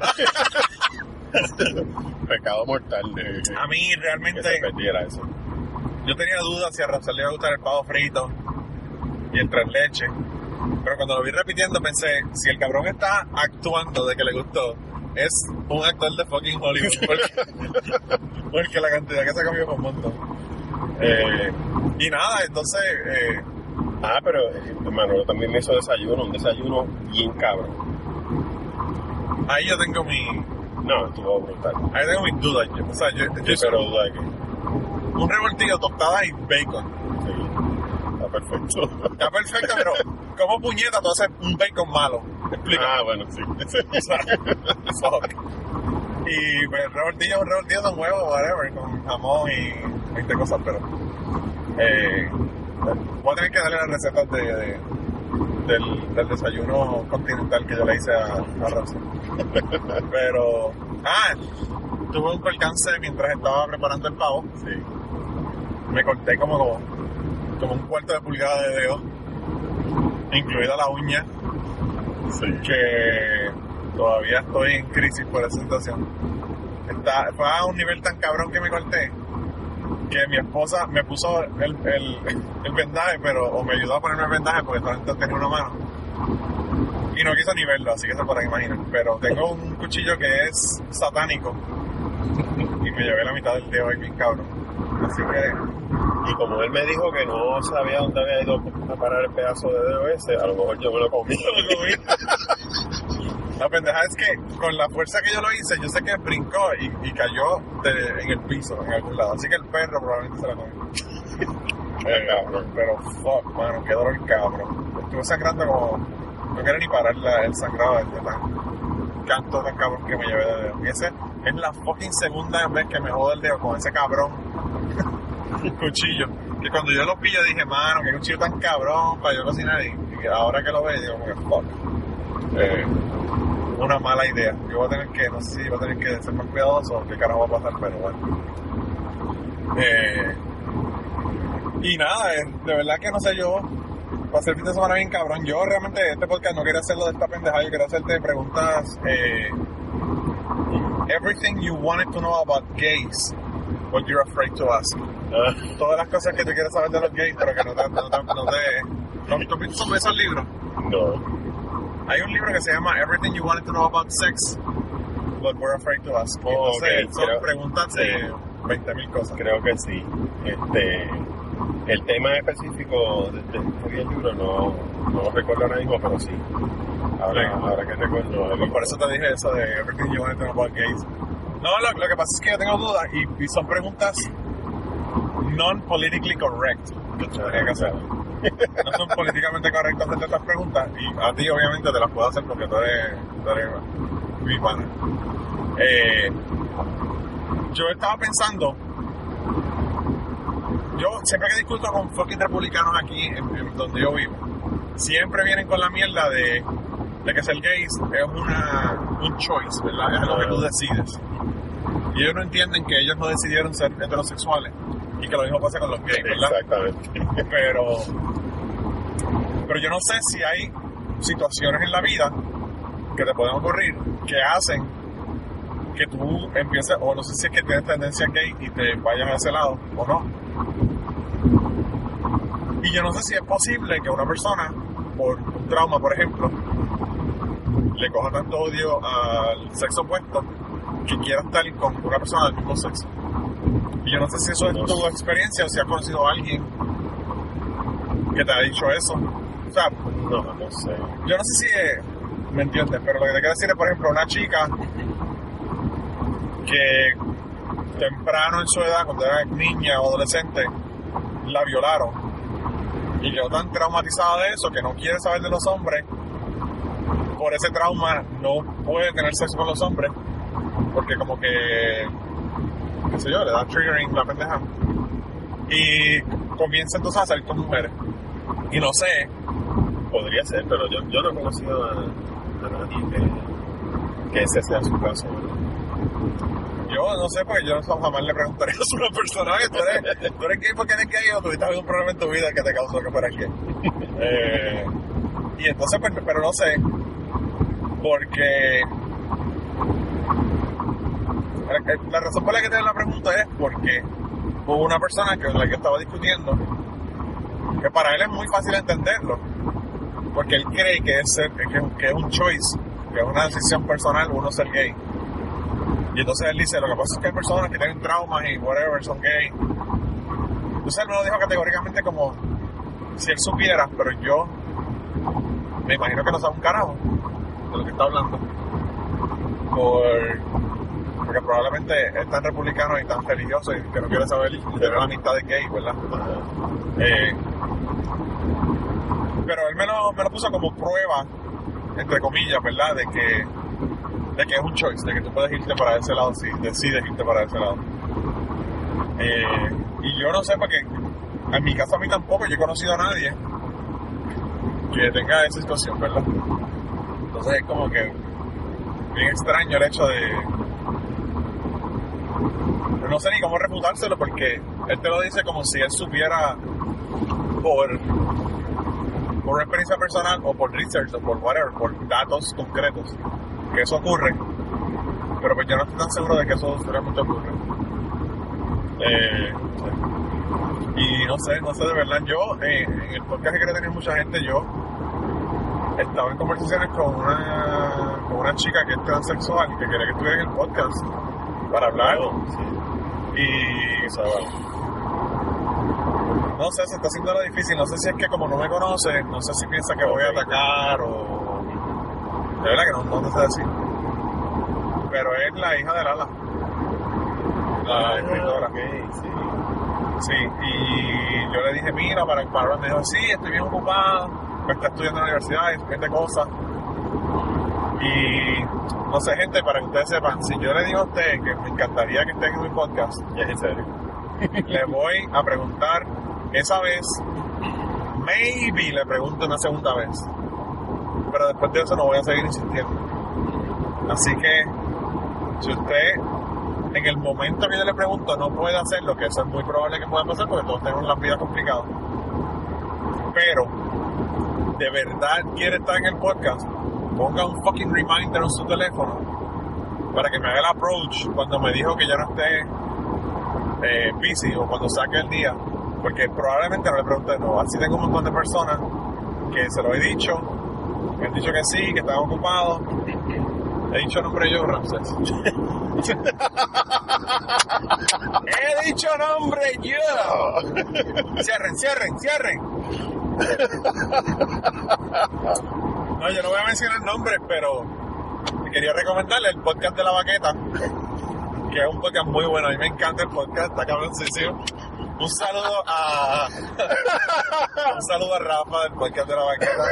Speaker 4: Pecado mortal de
Speaker 3: A mí
Speaker 4: que se
Speaker 3: realmente,
Speaker 4: eso.
Speaker 3: yo tenía dudas si a Ramsey le iba a gustar el pavo frito y el tres leches. Pero cuando lo vi repitiendo pensé, si el cabrón está actuando de que le gustó, es un actor de fucking Hollywood. Porque, porque la cantidad que se comió fue un montón. Eh, y nada, entonces... Eh,
Speaker 4: Ah, pero eh, Manolo también me hizo desayuno, un desayuno bien cabrón.
Speaker 3: ahí yo tengo mi...
Speaker 4: No, estuvo brutal.
Speaker 3: Ahí tengo mis dudas. Yo, o sea, yo, yo
Speaker 4: Sí, pero duda de que.
Speaker 3: un revoltillo, tostada y bacon.
Speaker 4: Sí. Está perfecto.
Speaker 3: Está perfecto, pero como puñeta tú haces un bacon malo? Explica.
Speaker 4: Ah, bueno, sí.
Speaker 3: O sea. Y pues revoltillo, un revoltillo de huevo, whatever, con jamón y 20 cosas, pero eh, voy a tener que darle las recetas de, de- del, del desayuno continental que yo le hice a, a Rosa. Pero, ah, tuve un percance mientras estaba preparando el pavo.
Speaker 4: Sí.
Speaker 3: me corté como, como, como un cuarto de pulgada de dedo, incluida la uña,
Speaker 4: Sí.
Speaker 3: que todavía estoy en crisis por esa situación. Está, fue a un nivel tan cabrón que me corté que mi esposa me puso el, el, el vendaje, pero, o me ayudó a ponerme el vendaje porque solamente tenía una mano. Y no quiso ni verlo, así que se podrán imaginar. Pero tengo un cuchillo que es satánico y me llevé la mitad del dedo ahí bien cabrón. Así que
Speaker 4: Y como él me dijo que no sabía dónde había ido a parar el pedazo de ese, a lo mejor yo me lo comí.
Speaker 3: La pendeja es que con la fuerza que yo lo hice, yo sé que brincó y, cayó en el piso, en algún lado. Así que el perro probablemente se la comió. Eh, cabrón, pero fuck, mano, qué dolor cabrón. Estuve sangrando como. No quería ni parar el sangrado de tan canto tan cabrón que me llevé de dedo. Y ese es la fucking segunda vez que me jodo el dedo con ese cabrón cuchillo. Que cuando yo lo pillo dije, mano, qué cuchillo tan cabrón para yo cocinar. Y, y ahora que lo veo, digo, fuck. Eh, una mala idea. Yo voy a tener que, no sé si voy a tener que ser más cuidadoso qué carajo va a pasar, pero bueno. Eh, y nada, eh, de verdad que no sé yo. Pasé el fin de semana bien cabrón. Yo realmente este podcast no quería hacerlo de esta pendejada, yo quería hacerte preguntas. Eh, everything you wanted to know about gays, but you're afraid to ask. Todas las cosas que tú quieres saber de los gays, pero que no te. No te, no te ¿no- ¿Tú has visto esos- libros?
Speaker 4: no.
Speaker 3: Hay un libro que se llama Everything You Wanted to Know About Sex, but We're Afraid to Ask.
Speaker 4: Oh,
Speaker 3: Entonces,
Speaker 4: ok,
Speaker 3: son
Speaker 4: creo-
Speaker 3: preguntas de
Speaker 4: sí.
Speaker 3: 20.000 cosas.
Speaker 4: Creo que sí. Este, el tema específico de, de este libro no, no lo recuerdo ahora mismo, pero sí. Ahora,
Speaker 3: Sí.
Speaker 4: ahora que recuerdo.
Speaker 3: Pues por eso te dije eso de Everything You Wanted to Know About Gays. No, lo, lo que pasa es que yo tengo dudas y, y son preguntas non-politically correct tendría que. No son políticamente correctas hacerte estas preguntas y a ti obviamente te las puedo hacer porque tú eres, tú eres mi pana. Eh, yo estaba pensando, yo siempre que discuto con fucking republicanos aquí en, en donde yo vivo, siempre vienen con la mierda de, de que ser gay es una, un choice, ¿verdad? Es lo que tú decides. Y ellos no entienden que ellos no decidieron ser heterosexuales y que lo mismo pasa con los gays, ¿verdad?
Speaker 4: Exactamente.
Speaker 3: Pero Pero yo no sé si hay situaciones en la vida que te pueden ocurrir que hacen que tú empieces, o no sé si es que tienes tendencia gay y te vayas a ese lado o no. Y yo no sé si es posible que una persona, por un trauma, por ejemplo, le coja tanto odio al sexo opuesto que quiera estar con una persona del mismo sexo. Y yo no sé si eso es tu experiencia o si has conocido a alguien que te ha dicho eso. O sea,
Speaker 4: No, no sé.
Speaker 3: yo no sé si eh, me entiendes, pero lo que te quiero decir es, por ejemplo, una chica que temprano en su edad, cuando era niña o adolescente, la violaron y quedó tan traumatizada de eso que no quiere saber de los hombres. Por ese trauma no puede tener sexo con los hombres porque como que, qué sé yo, le da triggering la pendeja. Y comienza entonces a salir con mujeres. Y no sé,
Speaker 4: Podría ser, pero yo, yo no he conocido a, a nadie que, que ese sea su caso.
Speaker 3: Yo no sé, porque yo jamás le preguntaría a una persona tú eres, tú eres gay porque eres gay o tuviste algún problema en tu vida que te causó que fueras gay. Eh, y entonces, pues, pero no sé, porque la- razón por la que te la pregunta es porque hubo una persona con la que estaba discutiendo que para él es muy fácil entenderlo, porque él cree que es, ser- que es un choice, que es una decisión personal uno ser gay. Y entonces él dice, lo que pasa es que hay personas que tienen traumas y whatever, son gay. Entonces él me lo dijo categóricamente como si él supiera, pero yo me imagino que no sabe un carajo de lo que está hablando. Por, porque probablemente es tan republicano y tan religioso y que no quiere saber tener la amistad de gay, ¿verdad? Eh, pero él me lo, me lo puso como prueba, entre comillas, ¿verdad? De que de que es un choice, de que tú puedes irte para ese lado si decides irte para ese lado. Eh, y yo no sé, porque en mi caso a mí tampoco, yo he conocido a nadie que tenga esa situación, ¿verdad? Entonces es como que bien extraño el hecho de... No sé ni cómo refutárselo porque él te lo dice como si él supiera por, por experiencia personal o por research o por whatever, por datos concretos que eso ocurre, pero pues yo no estoy tan seguro de que eso realmente ocurre. Eh, y no sé, no sé de verdad, yo eh, en el podcast que quería tener mucha gente, yo estaba en conversaciones con una, con una chica que es transexual que quería que estuviera en el podcast para hablar
Speaker 4: Sí.
Speaker 3: y
Speaker 4: O sea, bueno,
Speaker 3: no sé, se está haciendo lo difícil, no sé si es que como no me conoce, no sé si piensa que voy a atacar o... De verdad que no, no te sé decir. Pero es la hija de Lala. La escritora.
Speaker 4: Ah, ok, sí.
Speaker 3: Sí, y yo le dije, mira, para, para hablar, me dijo, sí, estoy bien ocupado, me está estudiando en la universidad y gente cosas. Y no sé, gente, para que ustedes sepan, si yo le digo a usted que me encantaría que estén en mi podcast,
Speaker 4: es en serio.
Speaker 3: le voy a preguntar esa vez, maybe le pregunto una segunda vez, pero después de eso no voy a seguir insistiendo. Así que, si usted en el momento que yo le pregunto no puede hacerlo, que eso es muy probable que pueda pasar porque todos tenemos las vidas complicadas, pero de verdad quiere estar en el podcast, ponga un fucking reminder en su teléfono para que me haga el approach cuando me dijo que ya no esté eh, busy o cuando saque el día, porque probablemente no le pregunte de nuevo. Así tengo un montón de personas que se lo he dicho, me han dicho que sí, que están ocupados. He dicho nombre yo, Ramses. He dicho nombre yo. Cierren, cierren, cierren. No, yo no voy a mencionar nombres, pero quería recomendarle el podcast de la baqueta, que es un podcast muy bueno. A mí me encanta el podcast, está cabroncísimo. Un saludo a. un saludo a Rafa del podcast de la baqueta.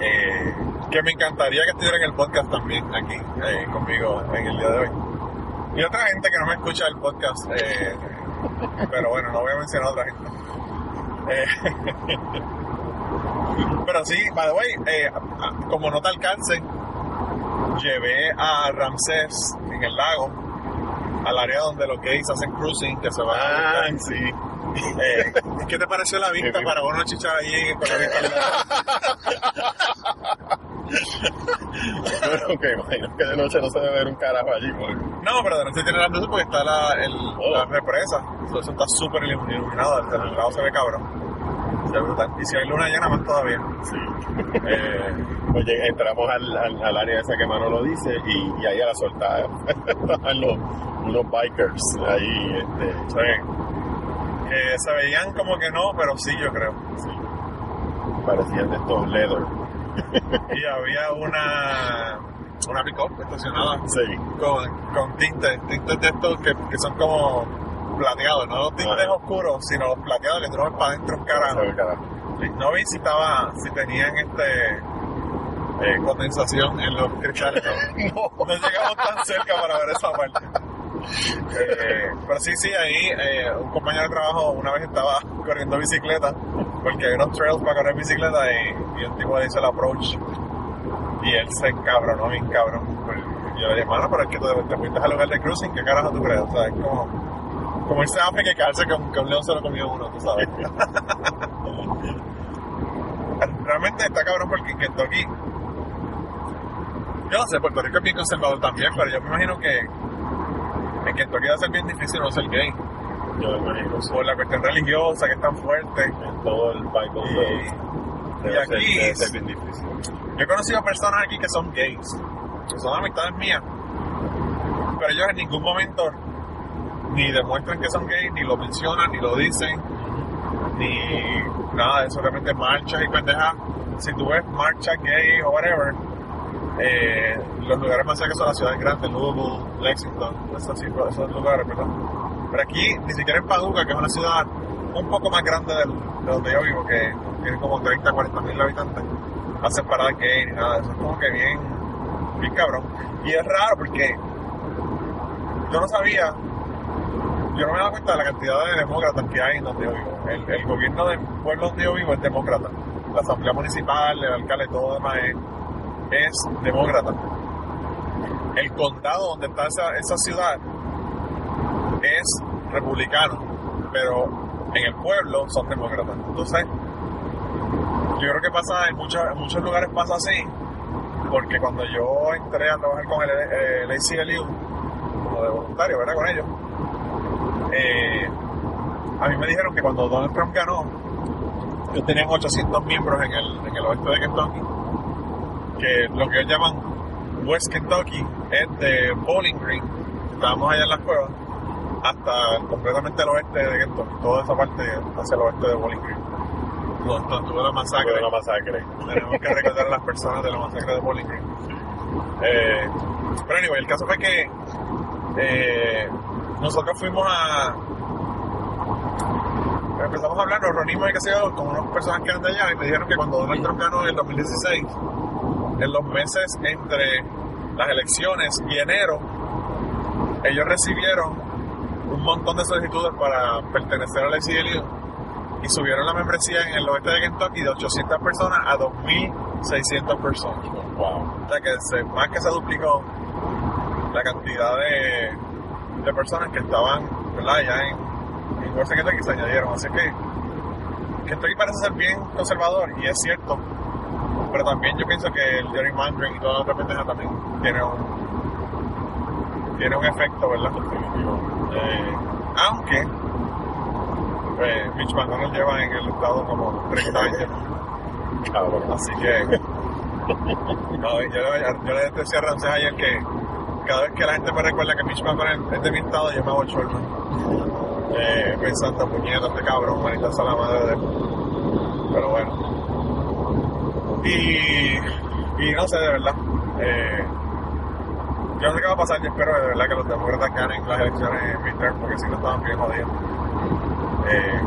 Speaker 3: eh, que me encantaría que estuviera en el podcast también aquí eh, conmigo en el día de hoy. Y otra gente que no me escucha el podcast, eh, pero bueno, no voy a mencionar a otra gente. Pero sí, by the way, eh, a- como nota alcance, llevé a Ramsés en el lago al área donde los gays hacen cruising, que se van a
Speaker 4: Ah, sí.
Speaker 3: Eh, ¿Qué te pareció la vista para uno chichar allí con la vista al?
Speaker 4: Bueno, que imagino que de noche no se debe ver un carajo allí. porque-
Speaker 3: No, pero de noche tiene las luces porque está la, el,
Speaker 4: Oh.
Speaker 3: la represa. Eso está súper ilum- iluminado, el lado se ve cabrón. Brutal. Y si hay luna llena, más todavía.
Speaker 4: Sí.
Speaker 3: Eh,
Speaker 4: Oye, entramos al, al, al área esa que Mano lo dice y, y ahí a la soltada estaban los, unos bikers ahí. Este,
Speaker 3: sí. Que se veían como que no, pero sí, yo creo.
Speaker 4: sí. Parecían de estos leather.
Speaker 3: Y había una, una pick-up estacionada
Speaker 4: Sí.
Speaker 3: con, con tintes, tintes de estos que, que son como plateados, no los tintes oscuros, sino los plateados que tú no ves para adentro, carajo.
Speaker 4: Carajo.
Speaker 3: No vi si estaba, si tenían este eh, condensación en los cristales. No, no llegamos tan cerca para ver esa parte. Eh, pero sí, sí, ahí eh, un compañero de trabajo una vez estaba corriendo bicicleta, porque hay unos trails para correr bicicleta y, y un tipo le hizo el approach y él se encabronó, bien cabrón. Yo le dije, mano, pero es que te, te fuiste al lugar de cruising, ¿qué carajo tú crees? O sea, es como, a África y quedarse que un, que un león se lo comió uno, tú sabes. Realmente está cabrón porque en Kentucky, yo no sé, Puerto Rico es bien conservador también, pero yo me imagino que en Kentucky va a ser bien difícil no ser gay,
Speaker 4: Yo me imagino. sí.
Speaker 3: por la cuestión religiosa que es tan fuerte.
Speaker 4: En todo el Bible
Speaker 3: Y- y
Speaker 4: ser-
Speaker 3: aquí
Speaker 4: ser bien difícil.
Speaker 3: Yo he conocido personas aquí que son gays, que son amistades mías, pero ellos en ningún momento ni demuestran que son gays, ni lo mencionan, ni lo dicen, ni nada de eso, realmente marchas y pendejas. Si tú ves marchas gay o whatever, eh, los lugares más cerca son las ciudades grandes, Louisville, Lexington, esos, esos lugares, ¿verdad? Pero aquí, ni siquiera en Paducah, que es una ciudad un poco más grande del- de donde yo vivo, que tiene como 30, 40 mil habitantes, hacen paradas gay ni nada eso. Es como que bien, bien cabrón. Y es raro porque yo no sabía, yo no me daba cuenta de la cantidad de demócratas que hay en donde yo vivo. El, gobierno del pueblo donde yo vivo es demócrata. La asamblea municipal, el alcalde, todo demás es, demócrata. El condado donde está esa, ciudad es republicano, pero en el pueblo son demócratas. Entonces, yo creo que pasa en muchos, en muchos lugares pasa así, porque cuando yo entré a trabajar con el, el ACLU, como de voluntario, ¿verdad? Con ellos, eh, a mí me dijeron que cuando Donald Trump ganó, ellos tenían 800 miembros en el, en el oeste de Kentucky, que lo que ellos llaman West Kentucky es de Bowling Green, estábamos allá en las cuevas, hasta completamente el oeste de Kentucky, toda esa parte hacia el oeste de Bowling Green, donde tuvo la masacre.
Speaker 4: Fue una masacre.
Speaker 3: Tenemos que recordar a las personas de la masacre de Bowling Green. Eh, pero anyway, el caso fue que eh, nosotros fuimos a... Empezamos a hablar, nos reunimos y qué sé yo, con unas personas que eran de allá y me dijeron que cuando Donald Trump ganó en el 2016, en los meses entre las elecciones y enero, ellos recibieron un montón de solicitudes para pertenecer al ACLU y subieron la membresía en el oeste de Kentucky de 800 personas a 2.600 personas.
Speaker 4: Wow.
Speaker 3: O sea que se, más que se duplicó la cantidad de, de personas que estaban ¿verdad? ya en, en West Kentucky se añadieron. Así que Kentucky parece ser bien conservador y es cierto. Pero también yo pienso que el gerrymandering y toda la otra pendeja también tiene un tiene un efecto, ¿verdad? Eh, aunque pues, Mitch McConnell lleva en el estado como 30 años.
Speaker 4: Cabrón.
Speaker 3: Así que. No, yo, yo le decía a Ramsés ayer que cada vez que la gente me recuerda que Mitch McConnell es de mi estado, yo me hago chorro. Eh, pensando, puñeta, este cabrón, manita a la madre de. Pero bueno. Y. Y no sé, de verdad. Eh, yo no sé qué va a pasar, yo espero de verdad que los demócratas ganen las elecciones midterm, porque si no estaban bien jodidos. Eh,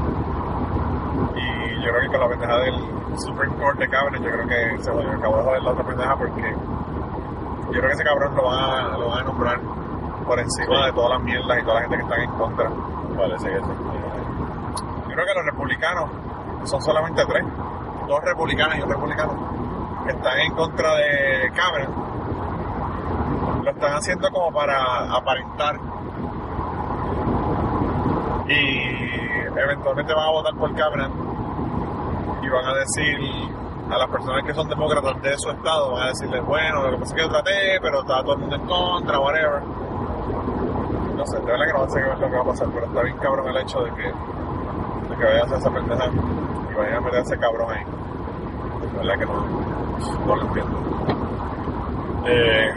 Speaker 3: y yo creo que con la pendeja del Supreme Court de Cabinet, yo creo que se jodió, acabó de joder la otra pendeja porque yo creo que ese cabrón lo van a, lo van a nombrar por encima
Speaker 4: Sí.
Speaker 3: de todas las mierdas y toda la gente que está en contra.
Speaker 4: Parece que sí.
Speaker 3: Yo creo que los republicanos son solamente tres, dos republicanos y un republicano, que están en contra de Cameron. Lo están haciendo como para aparentar y eventualmente van a votar por Cameron y van a decir a las personas que son demócratas de su estado, van a decirles, bueno, lo que pasa que yo traté, pero estaba todo el mundo en contra, whatever. No sé, de verdad que no sé qué es lo que va a pasar, pero está bien cabrón el hecho de que, de que vayas a esa pendeja y vayas a meter a ese cabrón ahí. De verdad que no, no lo entiendo. Eh,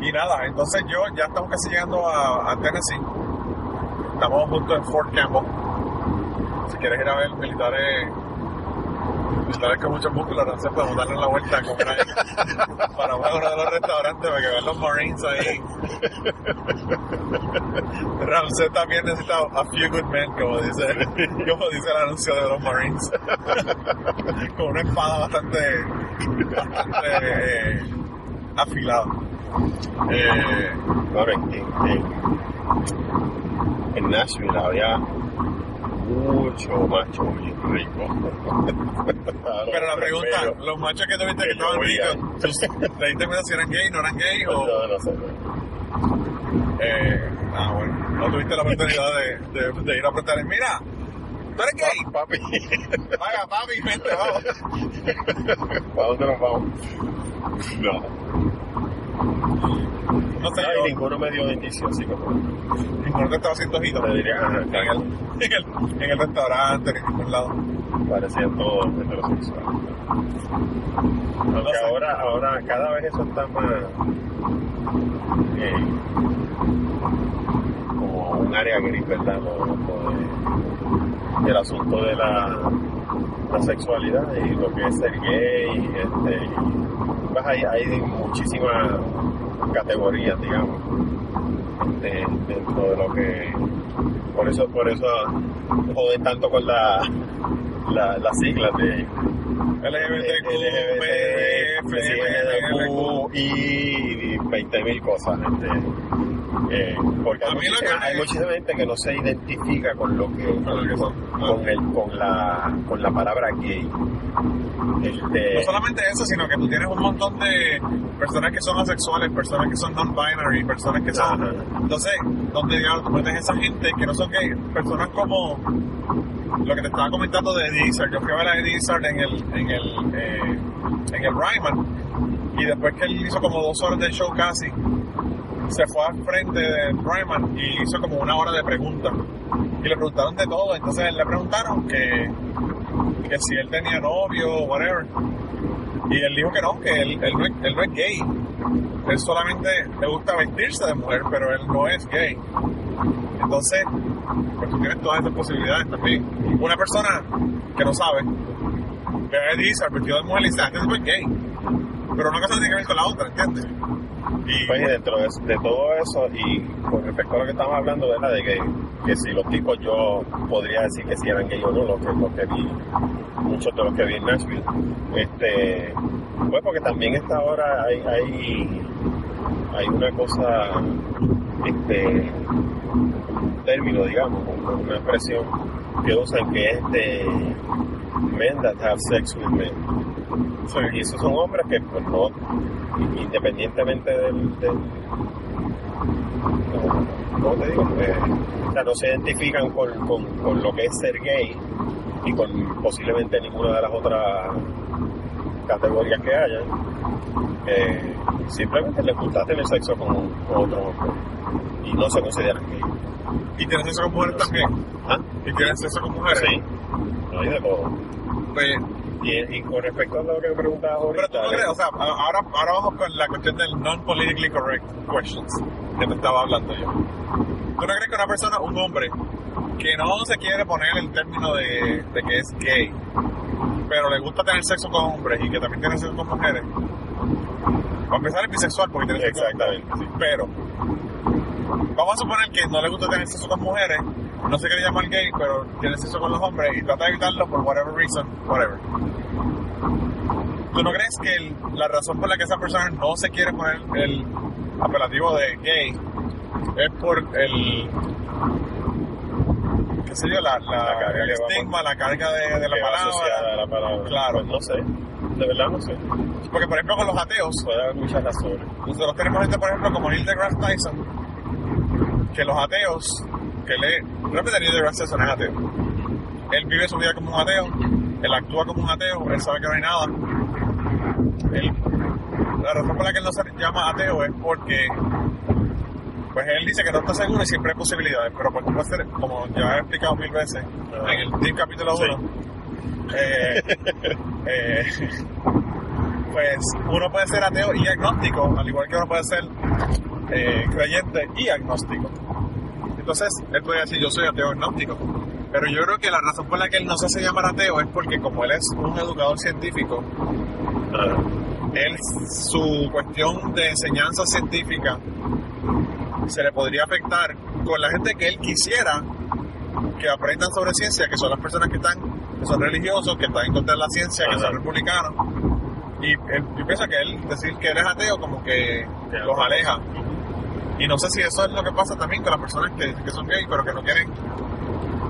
Speaker 3: y nada, entonces yo ya estamos casi llegando a, Tennessee. Estamos junto en Fort Campbell. Si quieres ir a ver militares, militares con mucho músculo, no sé, podemos darle la vuelta a comer ahí. para uno de los restaurantes, para que vean los Marines ahí. Ramsey también necesita a few good men, como dice, como dice el anuncio de los Marines. con una espada bastante, bastante eh, afilada. Eh,
Speaker 4: Ahora, en, en, en Nashville había mucho macho bien rico.
Speaker 3: pero la pregunta, los machos que tuviste que estaban ricos, ¿te diste cuenta si eran gay, no eran gay? O,
Speaker 4: No, no sé.
Speaker 3: eh, ah, bueno, no tuviste la oportunidad de, de, de ir a preguntarles, mira, ¿tú eres gay?
Speaker 4: Papi,
Speaker 3: Vaya, papi, vente, vamos.
Speaker 4: ¿para dónde nos vamos? No.
Speaker 3: No sé, yo,
Speaker 4: ninguno me dio indicio, así como
Speaker 3: ninguno te estaba haciendo ojitos
Speaker 4: te diría, ajá,
Speaker 3: en el, en, el, en el restaurante, en ningún lado.
Speaker 4: parecían todos heterosexuales. Aunque
Speaker 3: No sé.
Speaker 4: ahora, ahora cada vez eso está más eh, como un área gris, ¿verdad? Lo- lo de- el asunto de la, la sexualidad y lo que es ser gay, este, pues hay, hay muchísimas categorías, digamos, este, dentro de lo que por eso, por eso joden tanto con la, la, las siglas de
Speaker 3: LGBTQ,
Speaker 4: LGBT,
Speaker 3: PF,
Speaker 4: y 20.000 cosas. Este, eh, porque hay,
Speaker 3: A mí lo
Speaker 4: muchísima,
Speaker 3: que me-
Speaker 4: hay muchísima gente que no se identifica con lo que,
Speaker 3: Con
Speaker 4: el, con, la, con la palabra gay. Este,
Speaker 3: No solamente eso, sino que tú tienes un montón de personas que son asexuales, personas que son non-binary, personas que son... Entonces, ¿dónde tú metes esa gente que no son gay? Personas como lo que te estaba comentando de Eddie Izzard. Yo fui a ver a Eddie Izzard en el, en el, eh, en el Ryman y después que él hizo como dos horas de show casi, se fue al frente del Ryman y hizo como una hora de preguntas. Y le preguntaron de todo, entonces le preguntaron que, que si él tenía novio whatever. Y él dijo que no, que él, él no, es, él no es gay. Él solamente le gusta vestirse de mujer, pero él no es gay. Entonces, pues tú tienes todas esas posibilidades también. Una persona que no sabe, ve a Eddie Izzard vestido de mujer y dice, "Ah, este tipo es gay. Pero una cosa tiene que ver con la otra, ¿entiendes? Y
Speaker 4: Pues y dentro de, de todo eso, y con respecto a lo que estamos hablando, ¿verdad? De que, que si los tipos yo podría decir que si eran gay o no, los que, los que vi, muchos de los que vi en Nashville. Este, pues porque también esta ahora hay, hay, hay una cosa, este, término, digamos, una, expresión que usan que es de men that have sex with men.
Speaker 3: sí,
Speaker 4: Y esos son hombres que, pues no, independientemente del. del ¿Cómo te digo? Eh, o sea, no se identifican con, con, con lo que es ser gay y con posiblemente ninguna de las otras categorías que hayan. Eh, simplemente les gusta tener sexo con, con otros hombres y no se consideran gay.
Speaker 3: y tienes sexo con mujeres también.
Speaker 4: ¿Ah?
Speaker 3: Y tienes sexo con mujeres.
Speaker 4: Sí, no hay de todo.
Speaker 3: Pues,
Speaker 4: Y, y con respecto a lo que preguntabas ahorita,
Speaker 3: Pero tú no crees, o sea, ahora, ahora vamos con la cuestión del non-politically correct questions que te estaba hablando yo. ¿Tú no crees que una persona, un hombre, que no se quiere poner el término de, de que es gay, pero le gusta tener sexo con hombres y que también tiene sexo con mujeres, va a empezar es bisexual porque tiene sexo con
Speaker 4: Exactamente, sí.
Speaker 3: pero vamos a suponer que no le gusta tener sexo con mujeres, no se quiere llamar gay, pero tiene sexo con los hombres y trata de evitarlo por whatever reason, whatever. ¿Tú no crees que el- la razón por la que esa persona no se quiere poner el apelativo de gay es por el qué sé yo, la, la-
Speaker 4: La carga
Speaker 3: el
Speaker 4: que
Speaker 3: estigma, la carga de, de la
Speaker 4: que
Speaker 3: palabra?
Speaker 4: la palabra.
Speaker 3: Claro.
Speaker 4: Pues no sé, de verdad no sé.
Speaker 3: Porque por ejemplo con los ateos,
Speaker 4: Puede haber muchas razones.
Speaker 3: Nosotros tenemos gente, por ejemplo, como Neil deGrasse Tyson, que los ateos porque él es, realmente Neil deGrasse Tyson es ateo. Él vive su vida como un ateo, él actúa como un ateo, él sabe que no hay nada. Él- la razón por la que él no se llama ateo es porque pues él dice que no está seguro y siempre hay posibilidades, pero pues tú puedes como ya he explicado mil veces en el Team capítulo
Speaker 4: Sí.
Speaker 3: 1, eh, eh, pues uno puede ser ateo y agnóstico, al igual que uno puede ser eh, creyente y agnóstico. Entonces, él puede decir yo soy ateo agnóstico. Pero yo creo que la razón por la que él no se hace llamar ateo es porque como él es un educador científico,
Speaker 4: Ah,
Speaker 3: él, su cuestión de enseñanza científica se le podría afectar con la gente que él quisiera que aprendan sobre ciencia, que son las personas que están, que son religiosos, que están en contra de la ciencia, que
Speaker 4: Ajá.
Speaker 3: son republicanos. Y él- yo pienso que él decir que él es ateo como que
Speaker 4: Que
Speaker 3: los aleja. Y no sé si eso es lo que pasa también con las personas que que son gay, pero que no quieren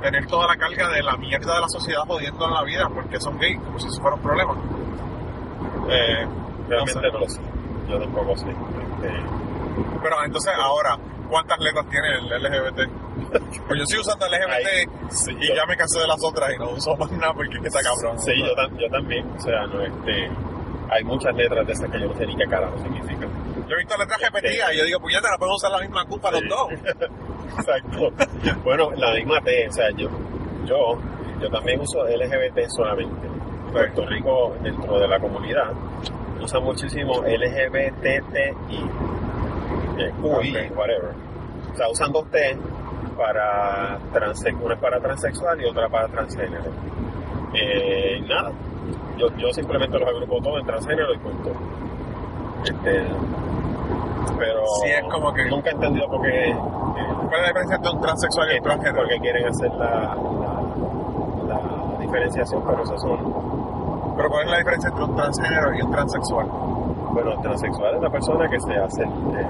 Speaker 3: tener toda la carga de la mierda de la sociedad jodiendo en la vida porque son gay, como si eso fuera un problema. Eh,
Speaker 4: realmente
Speaker 3: no sé.
Speaker 4: no lo sé. Yo tampoco sé. Este,
Speaker 3: Pero entonces ahora, ¿cuántas letras tiene el LGBT? Pues yo sigo usando el LGBT
Speaker 4: sí,
Speaker 3: y
Speaker 4: yo-
Speaker 3: ya me cansé de las otras y no uso más nada porque es que está cabrón.
Speaker 4: Sí, yo, tam- yo también. O sea, no, este, hay muchas letras de esas que yo no sé ni qué carajo significan.
Speaker 3: Yo he visto letras repetidas y yo digo, pues ya te la podemos usar la misma Q para
Speaker 4: Sí.
Speaker 3: los dos.
Speaker 4: Exacto. bueno, la misma T, o sea, yo, yo, yo también uso LGBT solamente. En Puerto Rico, dentro de la comunidad, usa muchísimo LGBTI, eh, QI,
Speaker 3: Ok.
Speaker 4: whatever. O sea, usan dos T para transe una es para transexual y otra para transgénero. Eh, nada, yo, yo simplemente los agrupo todos en transgénero y punto. Este, pero
Speaker 3: Sí, es como que-
Speaker 4: nunca he entendido por qué eh,
Speaker 3: ¿Cuál es la diferencia entre un transexual y un transgénero?
Speaker 4: porque quieren hacer la, la, la diferenciación, pero eso son,
Speaker 3: Pero ¿cuál es la diferencia entre un transgénero y un transexual?
Speaker 4: Bueno, transexual es la persona que se hace eh,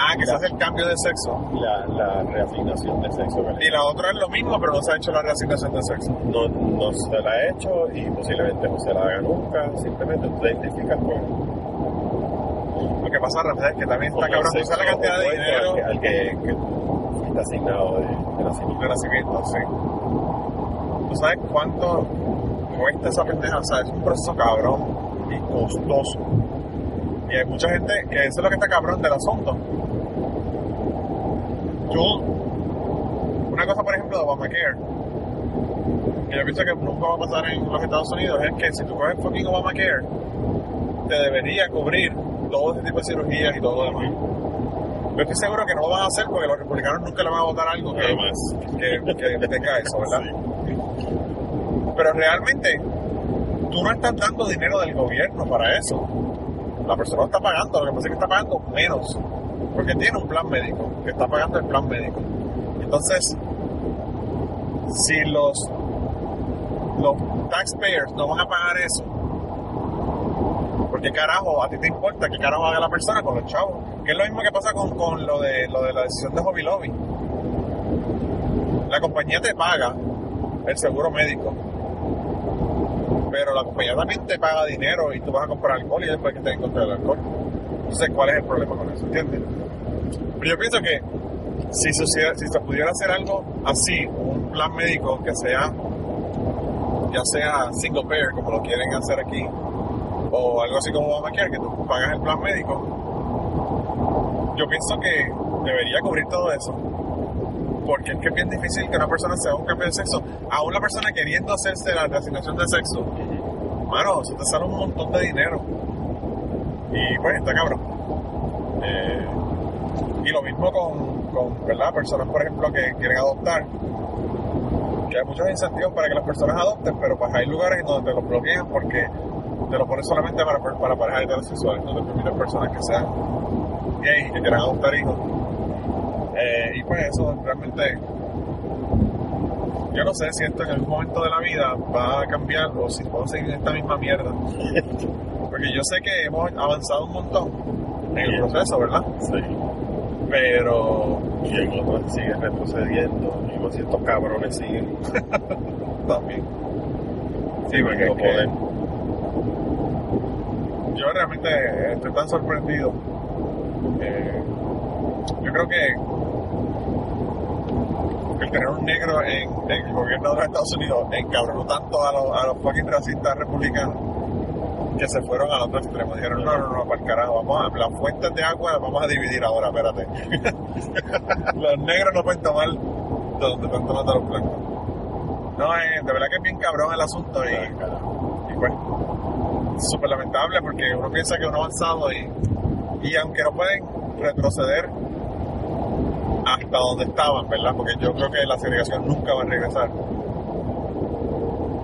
Speaker 3: Ah, que se hace el cambio de sexo.
Speaker 4: la, la reasignación de sexo.
Speaker 3: Y la otra es lo mismo, pero no se ha hecho la reasignación de sexo.
Speaker 4: No, no se la ha hecho y posiblemente no se la haga nunca, simplemente tú te identificas con,
Speaker 3: Lo que pasa, Rafael, es que también está cabrón. Sabes la cantidad de dinero
Speaker 4: al que, al que, que está asignado de, de nacimiento.
Speaker 3: de nacimiento, sí. ¿Tú sabes cuánto esa pendeja? O sea, es un proceso cabrón y costoso. Y hay mucha gente que eso es lo que está cabrón del asunto. Yo, una cosa, por ejemplo, de Obamacare, que yo pienso que nunca va a pasar en los Estados Unidos, es que si tú coges fucking Obamacare, te debería cubrir todo ese tipo de cirugías y todo lo demás. Yo estoy seguro que no lo van a hacer porque los republicanos nunca le van a votar algo que,
Speaker 4: Jamás.
Speaker 3: que, que tenga eso, ¿verdad? Pero realmente, tú no estás dando dinero del gobierno para eso. La persona está pagando, lo que pasa es que está pagando menos, porque tiene un plan médico, que está pagando el plan médico. Entonces, si los, los taxpayers no van a pagar eso, porque carajo, a ti te importa qué carajo haga la persona con los chavos. Que es lo mismo que pasa con, con lo, de, lo de la decisión de Hobby Lobby. La compañía te paga el seguro médico, pero la compañía también te paga dinero y tú vas a comprar alcohol y después que te en contra del alcohol. Entonces, ¿cuál es el problema con eso? ¿Entiendes? Pero yo pienso que si se, hiciera- si se pudiera hacer algo así, un plan médico que sea, ya sea single payer, como lo quieren hacer aquí, o algo así como Obamacare, que tú pagas el plan médico, yo pienso que debería cubrir todo eso. Porque es que es bien difícil que una persona se haga un cambio de sexo. Aún la persona queriendo hacerse la reasignación de sexo, mano, se te sale un montón de dinero. Y pues está cabrón. Eh, y lo mismo con, ¿verdad? Personas, por ejemplo, que quieren adoptar. Que hay muchos incentivos para que las personas adopten, pero pues hay lugares donde te lo bloquean porque te lo ponen solamente para, para parejas heterosexuales, no te permiten personas que sean gays y que quieran adoptar hijos. Eh, y pues eso realmente, yo no sé si esto en algún momento de la vida va a cambiar o si puedo seguir en esta misma mierda. Porque yo sé que hemos avanzado un montón en el proceso, ¿verdad?
Speaker 4: Sí.
Speaker 3: Pero
Speaker 4: Y en otros sigue retrocediendo, y más si estos cabrones siguen
Speaker 3: también. Sí, porque que
Speaker 4: poder.
Speaker 3: yo realmente estoy tan sorprendido. Eh, yo creo que que el tener un negro en, en el gobierno de los Estados Unidos encabronó tanto a los, a los fucking racistas republicanos que se fueron al otro extremo. Dijeron, no, no, no, para el carajo, vamos a, las fuentes de agua las vamos a dividir ahora, espérate. los negros no pueden tomar de donde están tomando los blancos. No, eh, de verdad que es bien cabrón el asunto y, y pues, súper lamentable porque uno piensa que uno ha avanzado y, y aunque no pueden retroceder hasta donde estaban, ¿verdad? Porque yo creo que la segregación nunca va a regresar.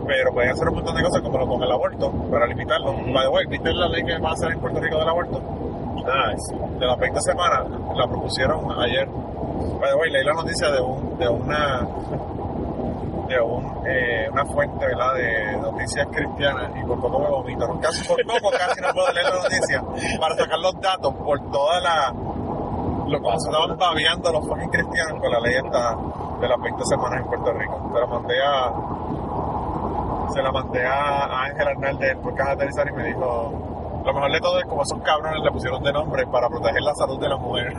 Speaker 3: Pero pueden hacer un montón de cosas como lo con el aborto, para limitarlo. Way, ¿viste la ley que va a hacer en Puerto Rico del aborto?
Speaker 4: Ah, sí.
Speaker 3: De las 20 semanas, la propusieron ayer. By the way, leí la noticia de, un, de una de un, eh, una fuente ¿verdad? de noticias cristianas y por poco me vomito. Casi por poco casi no puedo leer la noticia para sacar los datos por toda la lo como se estaban babeando los fucking cristianos con la ley esta de las 20 semanas en Puerto Rico. Se la mandé a se la mandé a Ángel Hernández por Caja de y me dijo lo mejor de todo es como esos cabrones le pusieron de nombre para proteger la salud de las mujeres.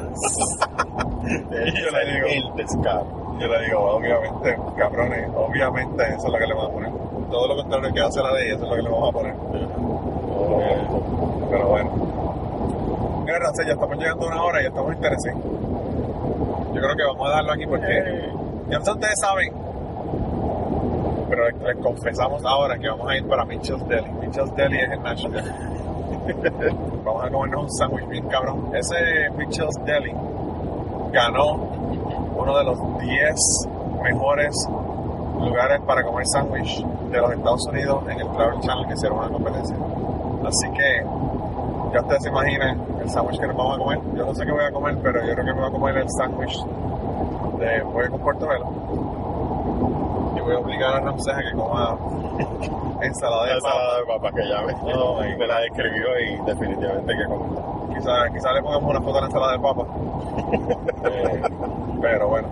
Speaker 3: y yo le digo,
Speaker 4: el descaro.
Speaker 3: yo le digo, obviamente, cabrones, obviamente eso es lo que le vamos a poner. Todo lo contrario que hace la ley, eso es lo que le vamos a poner. Pero bueno. Mira, Rancel, ya estamos llegando a una hora y estamos interesados. Yo creo que vamos a darlo aquí porque ya sé si ustedes saben, pero les, les confesamos ahora que vamos a ir para Mitchell's Deli. Mitchell's Deli es en Nashville. vamos a comernos un sándwich bien cabrón. Ese Mitchell's Deli ganó uno de los 10 mejores lugares para comer sándwich de los Estados Unidos en el Travel Channel que hicieron una competencia. Así que ya ustedes se imaginan el sándwich que nos vamos a comer. Yo no sé qué voy a comer, pero yo creo que me voy a comer el sándwich de pollo con Puerto Velo. Y voy a obligar a Ramsés a que coma ensalada de
Speaker 4: Esa
Speaker 3: papa.
Speaker 4: de papa que ya me,
Speaker 3: Oh, my
Speaker 4: me la describió y definitivamente que como.
Speaker 3: Quizá, quizá le pongamos una foto de la ensalada de papa. Eh, pero bueno.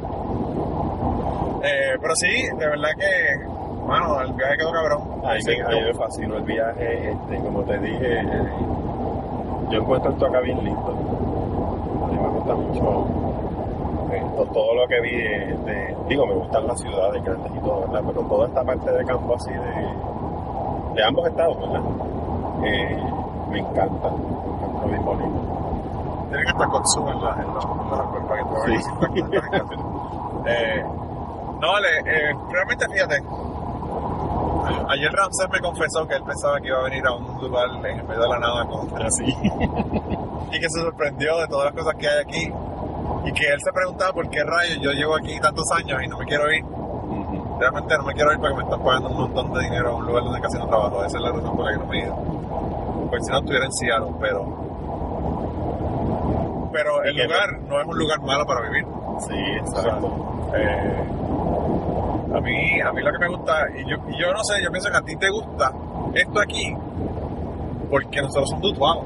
Speaker 3: Eh, pero sí, de verdad que, mano, el viaje quedó cabrón.
Speaker 4: A
Speaker 3: Sí,
Speaker 4: me- a mí me fascinó el viaje, este, como te dije, eh, yo encuentro esto acá bien lindo. A mí me gusta mucho eh, to- todo lo que vi, eh, de- digo, me gustan las ciudades grandes y todo, ¿verdad? Pero toda esta parte de campo así de, de ambos estados, ¿verdad? Eh, me encanta, me encanta bien bonito.
Speaker 3: Tienen hasta Kotsu en la, en la, en la cuerpa que tú
Speaker 4: Sí.
Speaker 3: eh, No, vale, eh, realmente fíjate. Ayer Ramsés me confesó que él pensaba que iba a venir a un lugar en medio de la nada con
Speaker 4: Así.
Speaker 3: y que se sorprendió de todas las cosas que hay aquí y que él se preguntaba por qué rayos yo llevo aquí tantos años y no me quiero ir. Realmente no me quiero ir porque me están pagando un montón de dinero a un lugar donde casi no trabajo. Esa es la razón por la que no me he ido. Porque si no estuviera en Seattle, pero... Pero el lugar no es un lugar malo para vivir.
Speaker 4: Sí, exacto.
Speaker 3: Eh, a mí, a mí lo que me gusta, y yo, y yo no sé, yo pienso que a ti te gusta esto aquí porque nosotros somos de Utuado.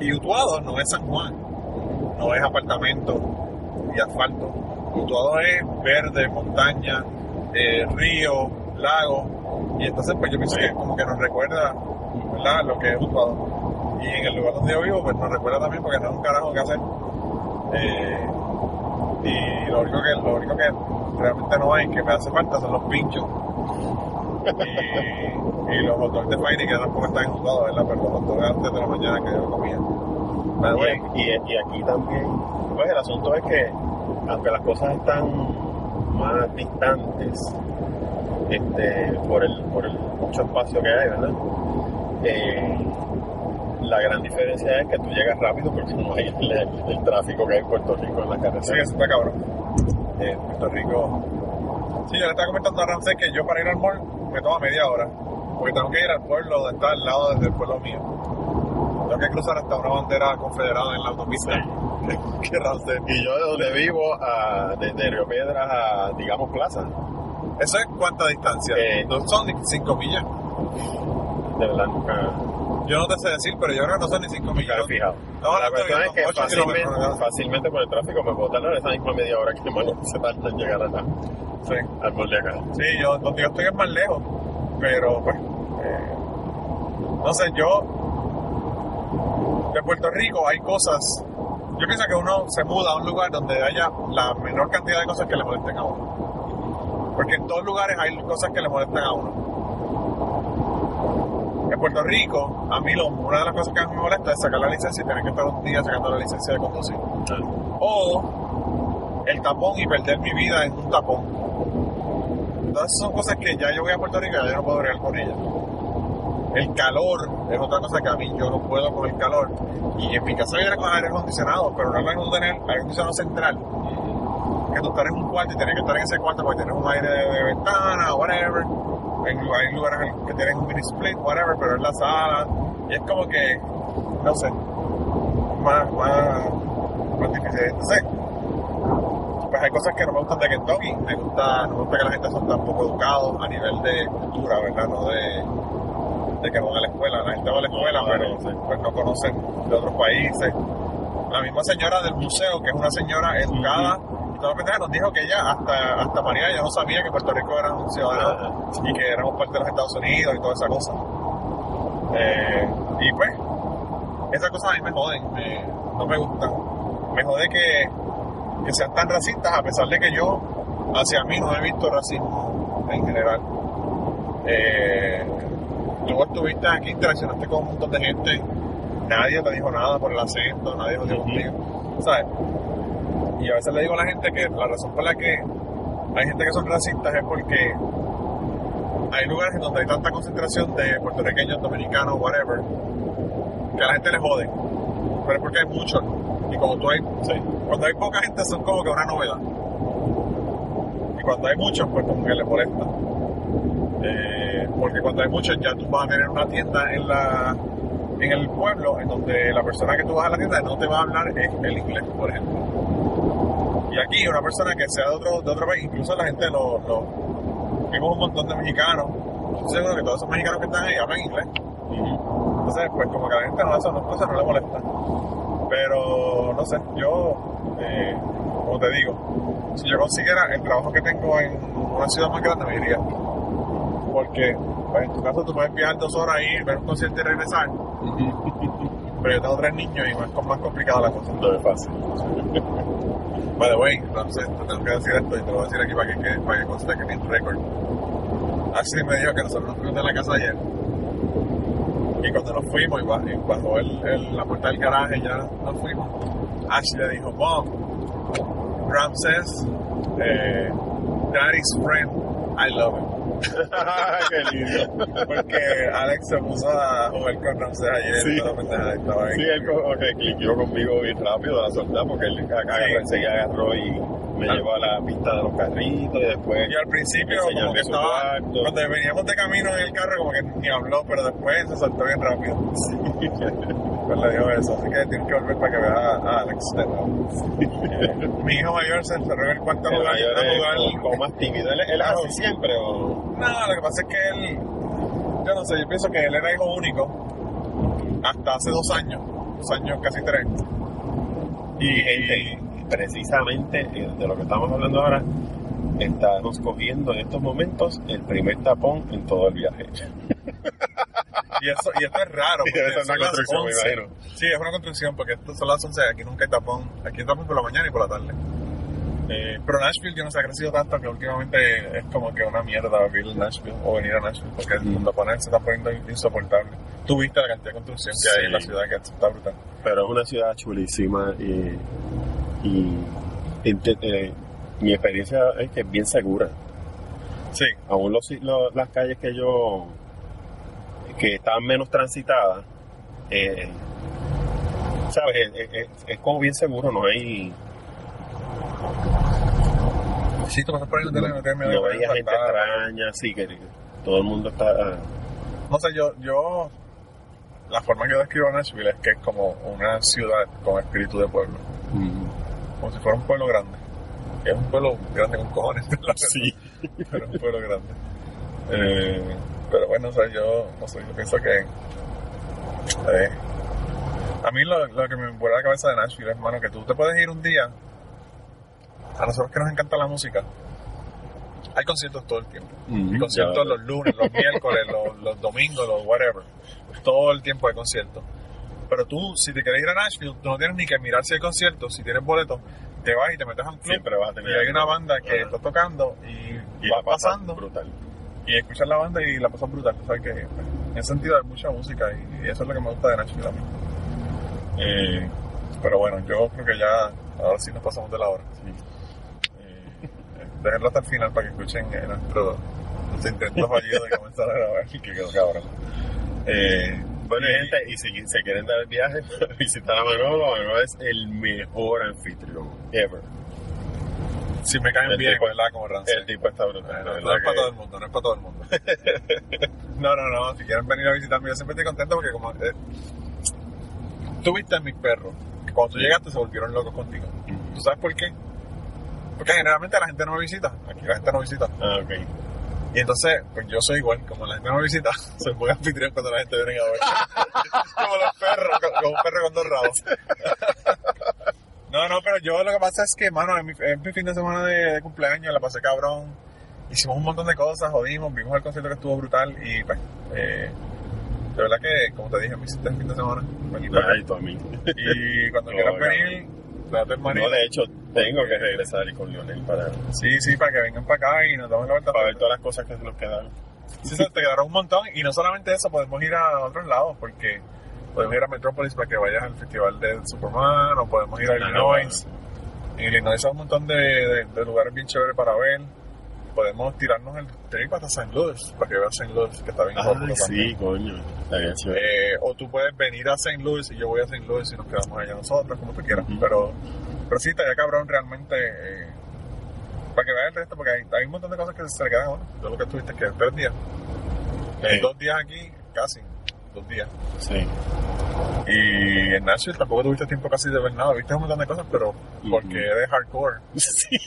Speaker 3: Y Utuado no es San Juan, no es apartamento y asfalto. Utuado es verde, montaña, eh, río, lago. Y entonces, pues yo pienso que como que nos recuerda, ¿verdad? Lo que es Utuado. Y en el lugar donde yo vivo, pues nos recuerda también porque no es un carajo que hacer. Eh, y lo único que lo único que realmente no hay que me hace falta son los pinchos y, y los hot de Fairy que tampoco están ejecutados, ¿verdad? Pero los hot antes de la mañana que yo comía.
Speaker 4: Y- y aquí también, pues el asunto es que, aunque las cosas están más distantes, este, por el, por el mucho espacio que hay, ¿verdad? Eh, la gran diferencia es que tú llegas rápido porque no hay el, el tráfico que hay en Puerto Rico en la
Speaker 3: sí,
Speaker 4: carretera.
Speaker 3: eso está cabrón. En Puerto Rico. Sí, yo le estaba comentando a Ramsey que yo para ir al mall me toma media hora. Porque tengo que ir al pueblo donde está al lado del pueblo mío. Tengo que cruzar hasta una bandera confederada en la autopista. que Ramsey.
Speaker 4: Y yo de donde vivo, a, desde Río Piedras a, digamos, Plaza,
Speaker 3: ¿Eso es cuánta distancia?
Speaker 4: Eh,
Speaker 3: no son ni 5 millas.
Speaker 4: de verdad nunca,
Speaker 3: Yo no te sé decir, pero yo creo que no son ni 5
Speaker 4: nunca
Speaker 3: millas.
Speaker 4: he fijado.
Speaker 3: No,
Speaker 4: la cuestión es que fácilmente, fácilmente por el tráfico me puedo tardar esa misma media hora que bueno, se tarda en llegar a la,
Speaker 3: Sí.
Speaker 4: al borde de acá.
Speaker 3: Sí, yo, donde yo estoy es más lejos, pero pues, eh, no sé, yo, de Puerto Rico hay cosas yo pienso que uno se muda a un lugar donde haya la menor cantidad de cosas que le molesten a uno. Porque en todos lugares hay cosas que le molestan a uno. Puerto Rico, a mí lo- una de las cosas que a mí me molesta es sacar la licencia y tener que estar un día sacando la licencia de conducir. O el tapón y perder mi vida en un tapón. Entonces son cosas que ya yo voy a Puerto Rico y ya yo no puedo bregar con ellas. El calor es otra cosa que a mí yo no puedo con el calor. Y en mi casa viene con aire acondicionado, pero no mismo tener aire acondicionado central. Que tú estar en un cuarto y tener que estar en ese cuarto porque tienes un aire de, de ventana o whatever. Hay, lugares que tienen un mini split, whatever, pero en la sala. Y es como que, no sé, más, más, más difícil. Pues hay cosas que no me gustan de Kentucky. Me gusta, no me gusta que la gente son tan poco educados a nivel de cultura, ¿verdad? No de, de que van a la escuela. La gente va a la escuela, pero pues no conocen de otros países. La misma señora del museo, que es una señora educada, nos dijo que ella, hasta, hasta María, ya no sabía que Puerto Rico era un ciudadano y que éramos parte de los Estados Unidos y toda esa cosa. Eh, y pues, esas cosas a mí me joden, me- no me gustan. Me jode que, que sean tan racistas, a pesar de que yo, hacia mí, no he visto racismo en general. Eh, tú estuviste aquí, interaccionaste con un montón de gente, nadie te dijo nada por el acento, nadie lo dijo contigo, ¿sabes? Y a veces le digo a la gente que la razón por la que hay gente que son racistas es porque hay lugares en donde hay tanta concentración de puertorriqueños, dominicanos, whatever, que a la gente le jode. Pero es porque hay muchos. Y cuando tú hay, cuando hay poca gente son como que una novedad. Y cuando hay muchos, pues como que les molesta. Eh, porque cuando hay muchos ya tú vas a tener una tienda en la en el pueblo en donde la persona que tú vas a la tienda no te va a hablar el inglés, por ejemplo. Y aquí una persona que sea de otro, de otro país, incluso la gente lo, lo un montón de mexicanos. Yo Estoy seguro que todos esos mexicanos que están ahí hablan inglés. Entonces, pues como que a la gente no, eso no, cosas no le molesta. Pero, no sé, yo, eh, como te digo, si yo consiguiera el trabajo que tengo en una ciudad más grande, me iría. Porque, pues en tu caso tú puedes viajar dos horas ahí, ver un concierto y regresar. Pero yo tengo tres niños y más, más complicada la cosa.
Speaker 4: No es fácil.
Speaker 3: By the way, entonces te tengo que decir esto y te lo voy a decir aquí para que, para que conste que mi récord. Ashley me dijo que nosotros nos de la casa ayer. Y cuando nos fuimos y ba- y bajó el, la puerta del garaje ya nos fuimos, Ashley le dijo, Mom, Ram says, eh, Daddy's friend, I love him.
Speaker 4: Qué lindo.
Speaker 3: Porque Alex se puso a jugar con Ramsés ayer.
Speaker 4: Sí.
Speaker 3: estaba.
Speaker 4: Sí, él como que cliqueó conmigo bien rápido a la soldada porque él acá
Speaker 3: Sí.
Speaker 4: agarró y me
Speaker 3: Ah.
Speaker 4: llevó a la pista de los carritos y después
Speaker 3: Y al principio, como que estaba,
Speaker 4: cuarto.
Speaker 3: cuando veníamos de camino en el carro, como que ni habló, pero después se soltó bien rápido. Pues le dijo eso, así que tienes que volver para que veas a, Alex Mi hijo mayor se encerró en el cuarto
Speaker 4: el
Speaker 3: jugar,
Speaker 4: mayor
Speaker 3: a
Speaker 4: es
Speaker 3: jugar-
Speaker 4: como- más tímido. Él, él es así siempre o
Speaker 3: No, lo que pasa es que él, yo no sé, yo pienso que él era hijo único hasta hace dos años, dos años, casi tres.
Speaker 4: y gente precisamente eh, de lo que estamos hablando ahora estamos cogiendo en estos momentos el primer tapón en todo el viaje.
Speaker 3: Y, eso, y esto es raro. Porque
Speaker 4: es una construcción, me
Speaker 3: 11.
Speaker 4: imagino.
Speaker 3: Sí, es una construcción porque esto son las 11, aquí nunca hay tapón. Aquí hay tapón por la mañana y por la tarde. Eh, pero Nashville yo no ha crecido tanto que últimamente es como que una mierda vivir en Nashville o venir a Nashville porque
Speaker 4: Mm.
Speaker 3: los tapones se están poniendo insoportable. Tú viste la cantidad de construcción que hay
Speaker 4: Sí.
Speaker 3: en la ciudad que está brutal.
Speaker 4: Pero es una ciudad chulísima y, y ente- eh, mi experiencia es que es bien segura.
Speaker 3: Sí,
Speaker 4: Aún los, los- las calles que yo que están menos transitadas, eh, sabes, es, es- es como bien seguro, no hay
Speaker 3: sí, tú pasas por ahí no no
Speaker 4: no
Speaker 3: a
Speaker 4: gente extraña, así que todo el mundo está
Speaker 3: No sé, yo, yo, la forma que yo describo a Nashville es que es como una ciudad con espíritu de pueblo,
Speaker 4: mm,
Speaker 3: como si fuera un pueblo grande. Es un pueblo grande con cojones, la
Speaker 4: sí.
Speaker 3: pero un pueblo grande. Eh, pero bueno, o sea, yo, no sé, yo pienso que. eh, a mí lo, lo que me vuela la cabeza de Nashville es, hermano, que tú te puedes ir un día. A nosotros que nos encanta la música, hay conciertos todo el tiempo.
Speaker 4: Mm,
Speaker 3: Y conciertos los lunes, los miércoles, los, los domingos, los whatever. Todo el tiempo hay conciertos. Pero tú, si te quieres ir a Nashville, tú no tienes ni que mirar si hay concierto. Si tienes boleto, te vas y te metes a un club.
Speaker 4: Siempre vas a tener
Speaker 3: Y hay una banda que
Speaker 4: Ajá.
Speaker 3: está tocando y,
Speaker 4: y
Speaker 3: va pasando
Speaker 4: brutal.
Speaker 3: y escuchas la banda y la pasas brutal. O sea que en ese sentido hay mucha música y, y eso es lo que me gusta de Nashville a mí. Eh, pero bueno, yo creo que ya ahora sí nos pasamos de la hora. Eh, déjenlo hasta el final para que escuchen eh, nuestro, nuestro intento fallido de comenzar a grabar que quedó cabrón. Eh,
Speaker 4: Bueno,
Speaker 3: y-
Speaker 4: gente, y si se quieren dar el viaje, visitar a Manolo, Manolo es el mejor anfitrión ever.
Speaker 3: si me caen
Speaker 4: El
Speaker 3: bien,
Speaker 4: tipo-
Speaker 3: ¿verdad? Como Rancé.
Speaker 4: El tipo está brutal.
Speaker 3: No, es para todo el mundo, no es para todo el mundo. no, no, no, si quieren venir a visitarme, yo siempre estoy contento porque como eh, tú viste a mis perros, que cuando tú llegaste se volvieron locos contigo. ¿Tú sabes por qué? Porque generalmente la gente no me visita, aquí la gente no visita.
Speaker 4: Ah, ok.
Speaker 3: Y entonces, pues yo soy igual, como la gente me visita, soy muy anfitrión cuando la gente viene a ver. como los perros, co- como un perro con dos rabos. no, no, pero yo lo que pasa es que, mano, es mi, es mi fin de semana de, de cumpleaños, la pasé cabrón. Hicimos un montón de cosas, jodimos, vimos el concierto que estuvo brutal y pues, eh, de verdad que, como te dije, me hiciste el fin de semana.
Speaker 4: Ay.
Speaker 3: Y cuando quieras venir,
Speaker 4: No, de hecho, tengo que regresar y con Lionel para,
Speaker 3: Sí, sí, para que vengan para acá y nos damos la vuelta.
Speaker 4: para ver todas las cosas que se nos quedaron.
Speaker 3: Sí, se te quedaron un montón. Y no solamente eso, podemos ir a otros lados, porque podemos ir a Metrópolis para que vayas al festival del Superman, o podemos ir a Illinois. En Illinois hay un montón de, de- de lugares bien chéveres para ver. Podemos tirarnos el trip hasta St. Louis, para que veas St. Louis, que está bien
Speaker 4: Ay,
Speaker 3: popular también.
Speaker 4: sí, coño.
Speaker 3: Eh, o tú puedes venir a St. Louis y yo voy a St. Louis y nos quedamos allá nosotros, como tú quieras. Pero, pero sí, estaría cabrón realmente eh, para que veas el resto, porque hay, hay un montón de cosas que se le quedan a uno. Yo lo que tuviste que tres días. Eh,
Speaker 4: Sí.
Speaker 3: Dos días aquí, casi, dos días.
Speaker 4: Sí.
Speaker 3: Y en Nashville tampoco tuviste tiempo casi de ver nada. Viste un montón de cosas, pero porque eres hardcore.
Speaker 4: Sí.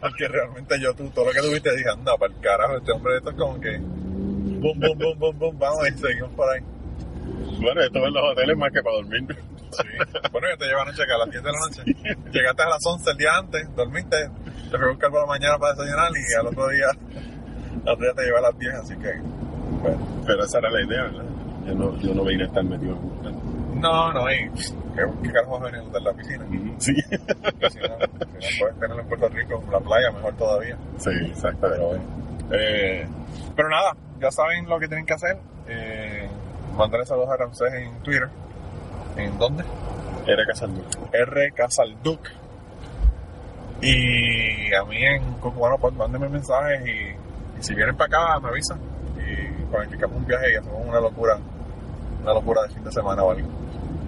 Speaker 3: Porque realmente yo, tú, todo lo que tuviste, dije, anda, para el carajo, este hombre, esto es como que. Boom, boom, boom, boom, boom, vamos y seguimos por ahí.
Speaker 4: Bueno, esto en los hoteles más que para dormir.
Speaker 3: Sí. Bueno, yo te llevo anoche acá a las 10 de la noche. Llegaste a las 11 el día antes, dormiste, te fui a buscar por la mañana para desayunar y al otro día, al otro día te llevé a las 10, así que, bueno.
Speaker 4: Pero esa era la idea, ¿verdad? Yo no, yo no vine a estar metido en un
Speaker 3: No, no, y ¿qué, carajo vas a venir a la piscina?
Speaker 4: Sí.
Speaker 3: Si no, si no puedes tenerlo en Puerto Rico, en la playa, mejor todavía.
Speaker 4: Sí,
Speaker 3: Pero
Speaker 4: exactamente.
Speaker 3: bueno. Eh, pero nada, ya saben lo que tienen que hacer. Eh, mandarle saludos a Ramsés en Twitter. ¿En dónde?
Speaker 4: Era Casandú.
Speaker 3: R. Casalduc. Y a mí en Cucubano, pues mándenme mensajes y, y si vienen para acá me avisan. Y planificamos un viaje y hacemos una locura, una locura de fin de semana o algo.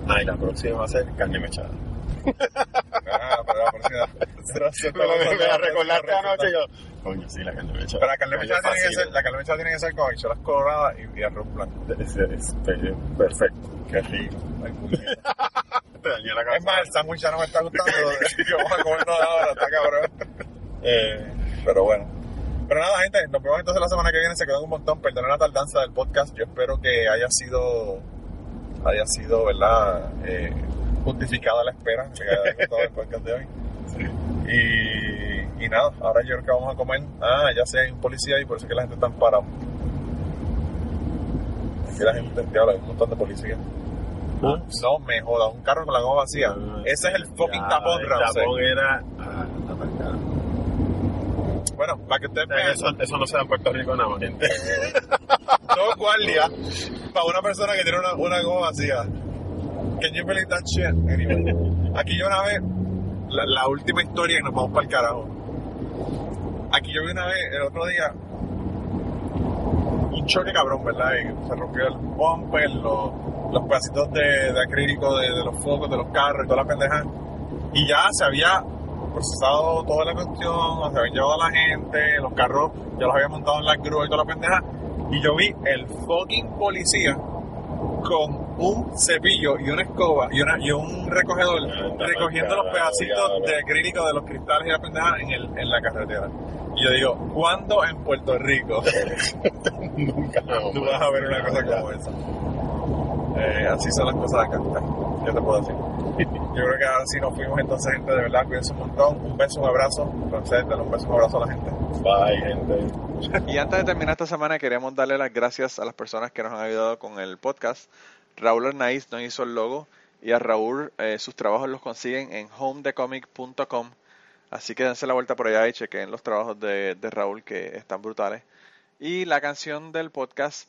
Speaker 4: Ah, y la próxima va a ser carne mechada.
Speaker 3: Ah, pero la próxima.
Speaker 4: Me la recordaste anoche yo. Coño, sí, la carne mechada.
Speaker 3: Pero la carne
Speaker 4: Me
Speaker 3: mechada tiene que ser, la carne mechada tiene que ser con habichuelas coloradas y, y arroz blanco.
Speaker 4: Es, es- es perfecto.
Speaker 3: Qué rico. Ay,
Speaker 4: dañé la
Speaker 3: Es más, el sándwich ya no me está gustando. y vamos a comernos ahora, está cabrón. Eh, pero bueno. Pero nada, gente, nos vemos entonces la semana que viene. Se quedó un montón. Perdonen la tardanza del podcast. Yo espero que haya sido, haya sido, ¿verdad? Eh, justificada la espera. Que haya el podcast de hoy. Y, y nada, ahora yo creo que vamos a comer. Ah, ya sé, hay un policía y por eso es que la gente está en parado. Aquí la gente, diablo, hay un montón de policías.
Speaker 4: Ah,
Speaker 3: No me joda, un carro con la goma vacía.
Speaker 4: ah,
Speaker 3: Ese es el fucking
Speaker 4: ya,
Speaker 3: tapón,
Speaker 4: El
Speaker 3: Ramsey.
Speaker 4: tapón era. Ah.
Speaker 3: Bueno, para que ustedes vean,
Speaker 4: Eso, eso no se da en Puerto Rico nada más, gente.
Speaker 3: dos guardias para una persona que tiene una, una goma vacía. Can you believe that shit? Anyway. Aquí yo una vez, la, la última historia y nos vamos para el carajo. Aquí yo vi una vez, el otro día, un choque cabrón, ¿verdad? Y se rompió el bumper, los, los pedacitos de, de acrílico de, de los focos de los carros y toda la pendeja. Y ya se había procesado toda la cuestión, se habían llevado a la gente, los carros ya los había montado en la grúa y toda la pendeja. Y yo vi el fucking policía con un cepillo y una escoba y, una, y un recogedor recogiendo los pedacitos de acrílico de los cristales y la pendeja en, el, en la carretera. Y yo digo, ¿cuándo en Puerto Rico
Speaker 4: Nunca.
Speaker 3: tú vas a ver una cosa como esa? Eh, así son las cosas acá. ¿Qué te puedo decir? Yo creo que ahora sí nos fuimos entonces, gente, de verdad, cuídense un montón. Un beso, un abrazo. Entonces, dale un beso, un abrazo a la gente.
Speaker 4: Bye, gente.
Speaker 5: Y antes de terminar esta semana, queremos darle las gracias a las personas que nos han ayudado con el podcast, Raúl Arnaiz nos hizo el logo y a Raúl eh, sus trabajos los consiguen en homedecomic.com. Así que dense la vuelta por allá y chequen los trabajos de, de Raúl que están brutales. Y la canción del podcast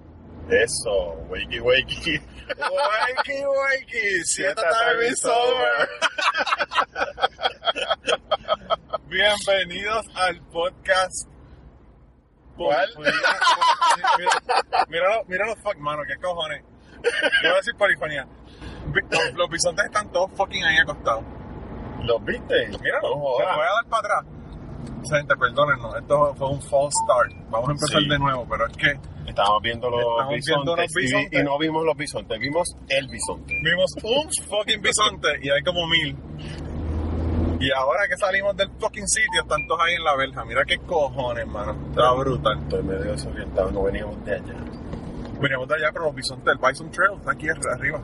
Speaker 4: Eso, wakey wakey.
Speaker 3: Wakey, wakey, siéntate mi sober. Bienvenidos al podcast.
Speaker 4: ¿Cuál?
Speaker 3: Mira, míralo, míralo, fuck, mano, qué cojones. Yo voy a decir polifonía. Los, bisontes están todos fucking ahí acostados.
Speaker 4: ¿Los viste?
Speaker 3: Míralo,
Speaker 4: jodas.
Speaker 3: voy a dar para atrás. Gente, perdónennos, esto fue un false start. Vamos a empezar
Speaker 4: Sí.
Speaker 3: de nuevo, pero es que
Speaker 4: Estábamos viendo los
Speaker 3: Estamos viendo
Speaker 4: bisontes,
Speaker 3: los
Speaker 4: y- no vimos los bisontes, vimos el bisonte.
Speaker 3: vimos un fucking bisonte y hay como mil. Y ahora que salimos del fucking sitio, están todos ahí en la verja. Mira qué cojones, mano. Está brutal.
Speaker 4: Estoy medio desorientado, no veníamos de allá.
Speaker 3: Veníamos de allá, pero los bisontes, el Bison Trail está aquí ar- arriba.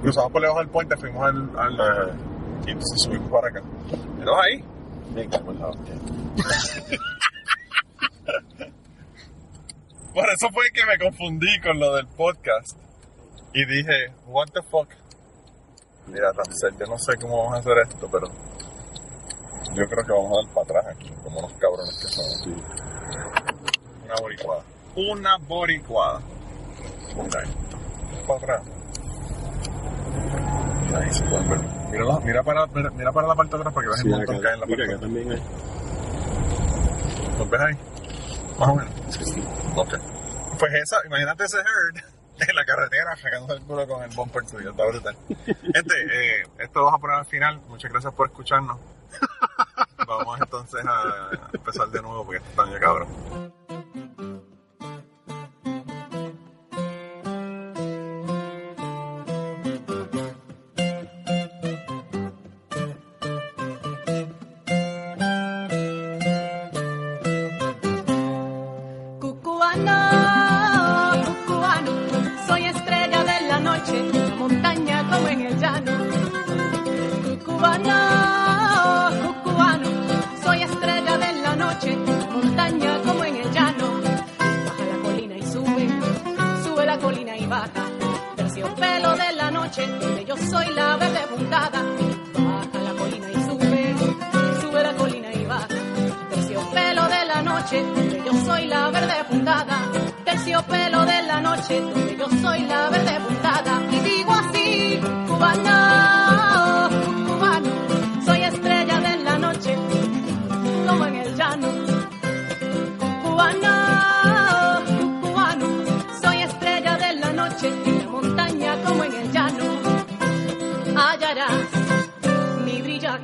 Speaker 3: Cruzamos por debajo del puente, fuimos al. al y subimos para acá. Míralo ahí.
Speaker 4: Me cago en.
Speaker 3: Por eso fue que me confundí con lo del podcast. Y dije, what the fuck. Mira, Ramsey, yo no sé cómo vamos a hacer esto, pero yo creo que vamos a dar para atrás aquí, como unos cabrones que somos. Una boricuada. Una boricuada. Ok. Para atrás. Ahí se pueden ver. Mira, la- mira, para, mira, mira para la parte de atrás para que veas el montón que hay en la parte de atrás.
Speaker 4: también hay.
Speaker 3: ¿Los ves ahí? Más o menos. Ok. Pues esa, imagínate ese herd en la carretera sacándose el culo con el bumper tuyo, está brutal. Gente, eh, esto lo vamos a poner al final. Muchas gracias por escucharnos. Vamos entonces a empezar de nuevo porque esto está bien cabrón.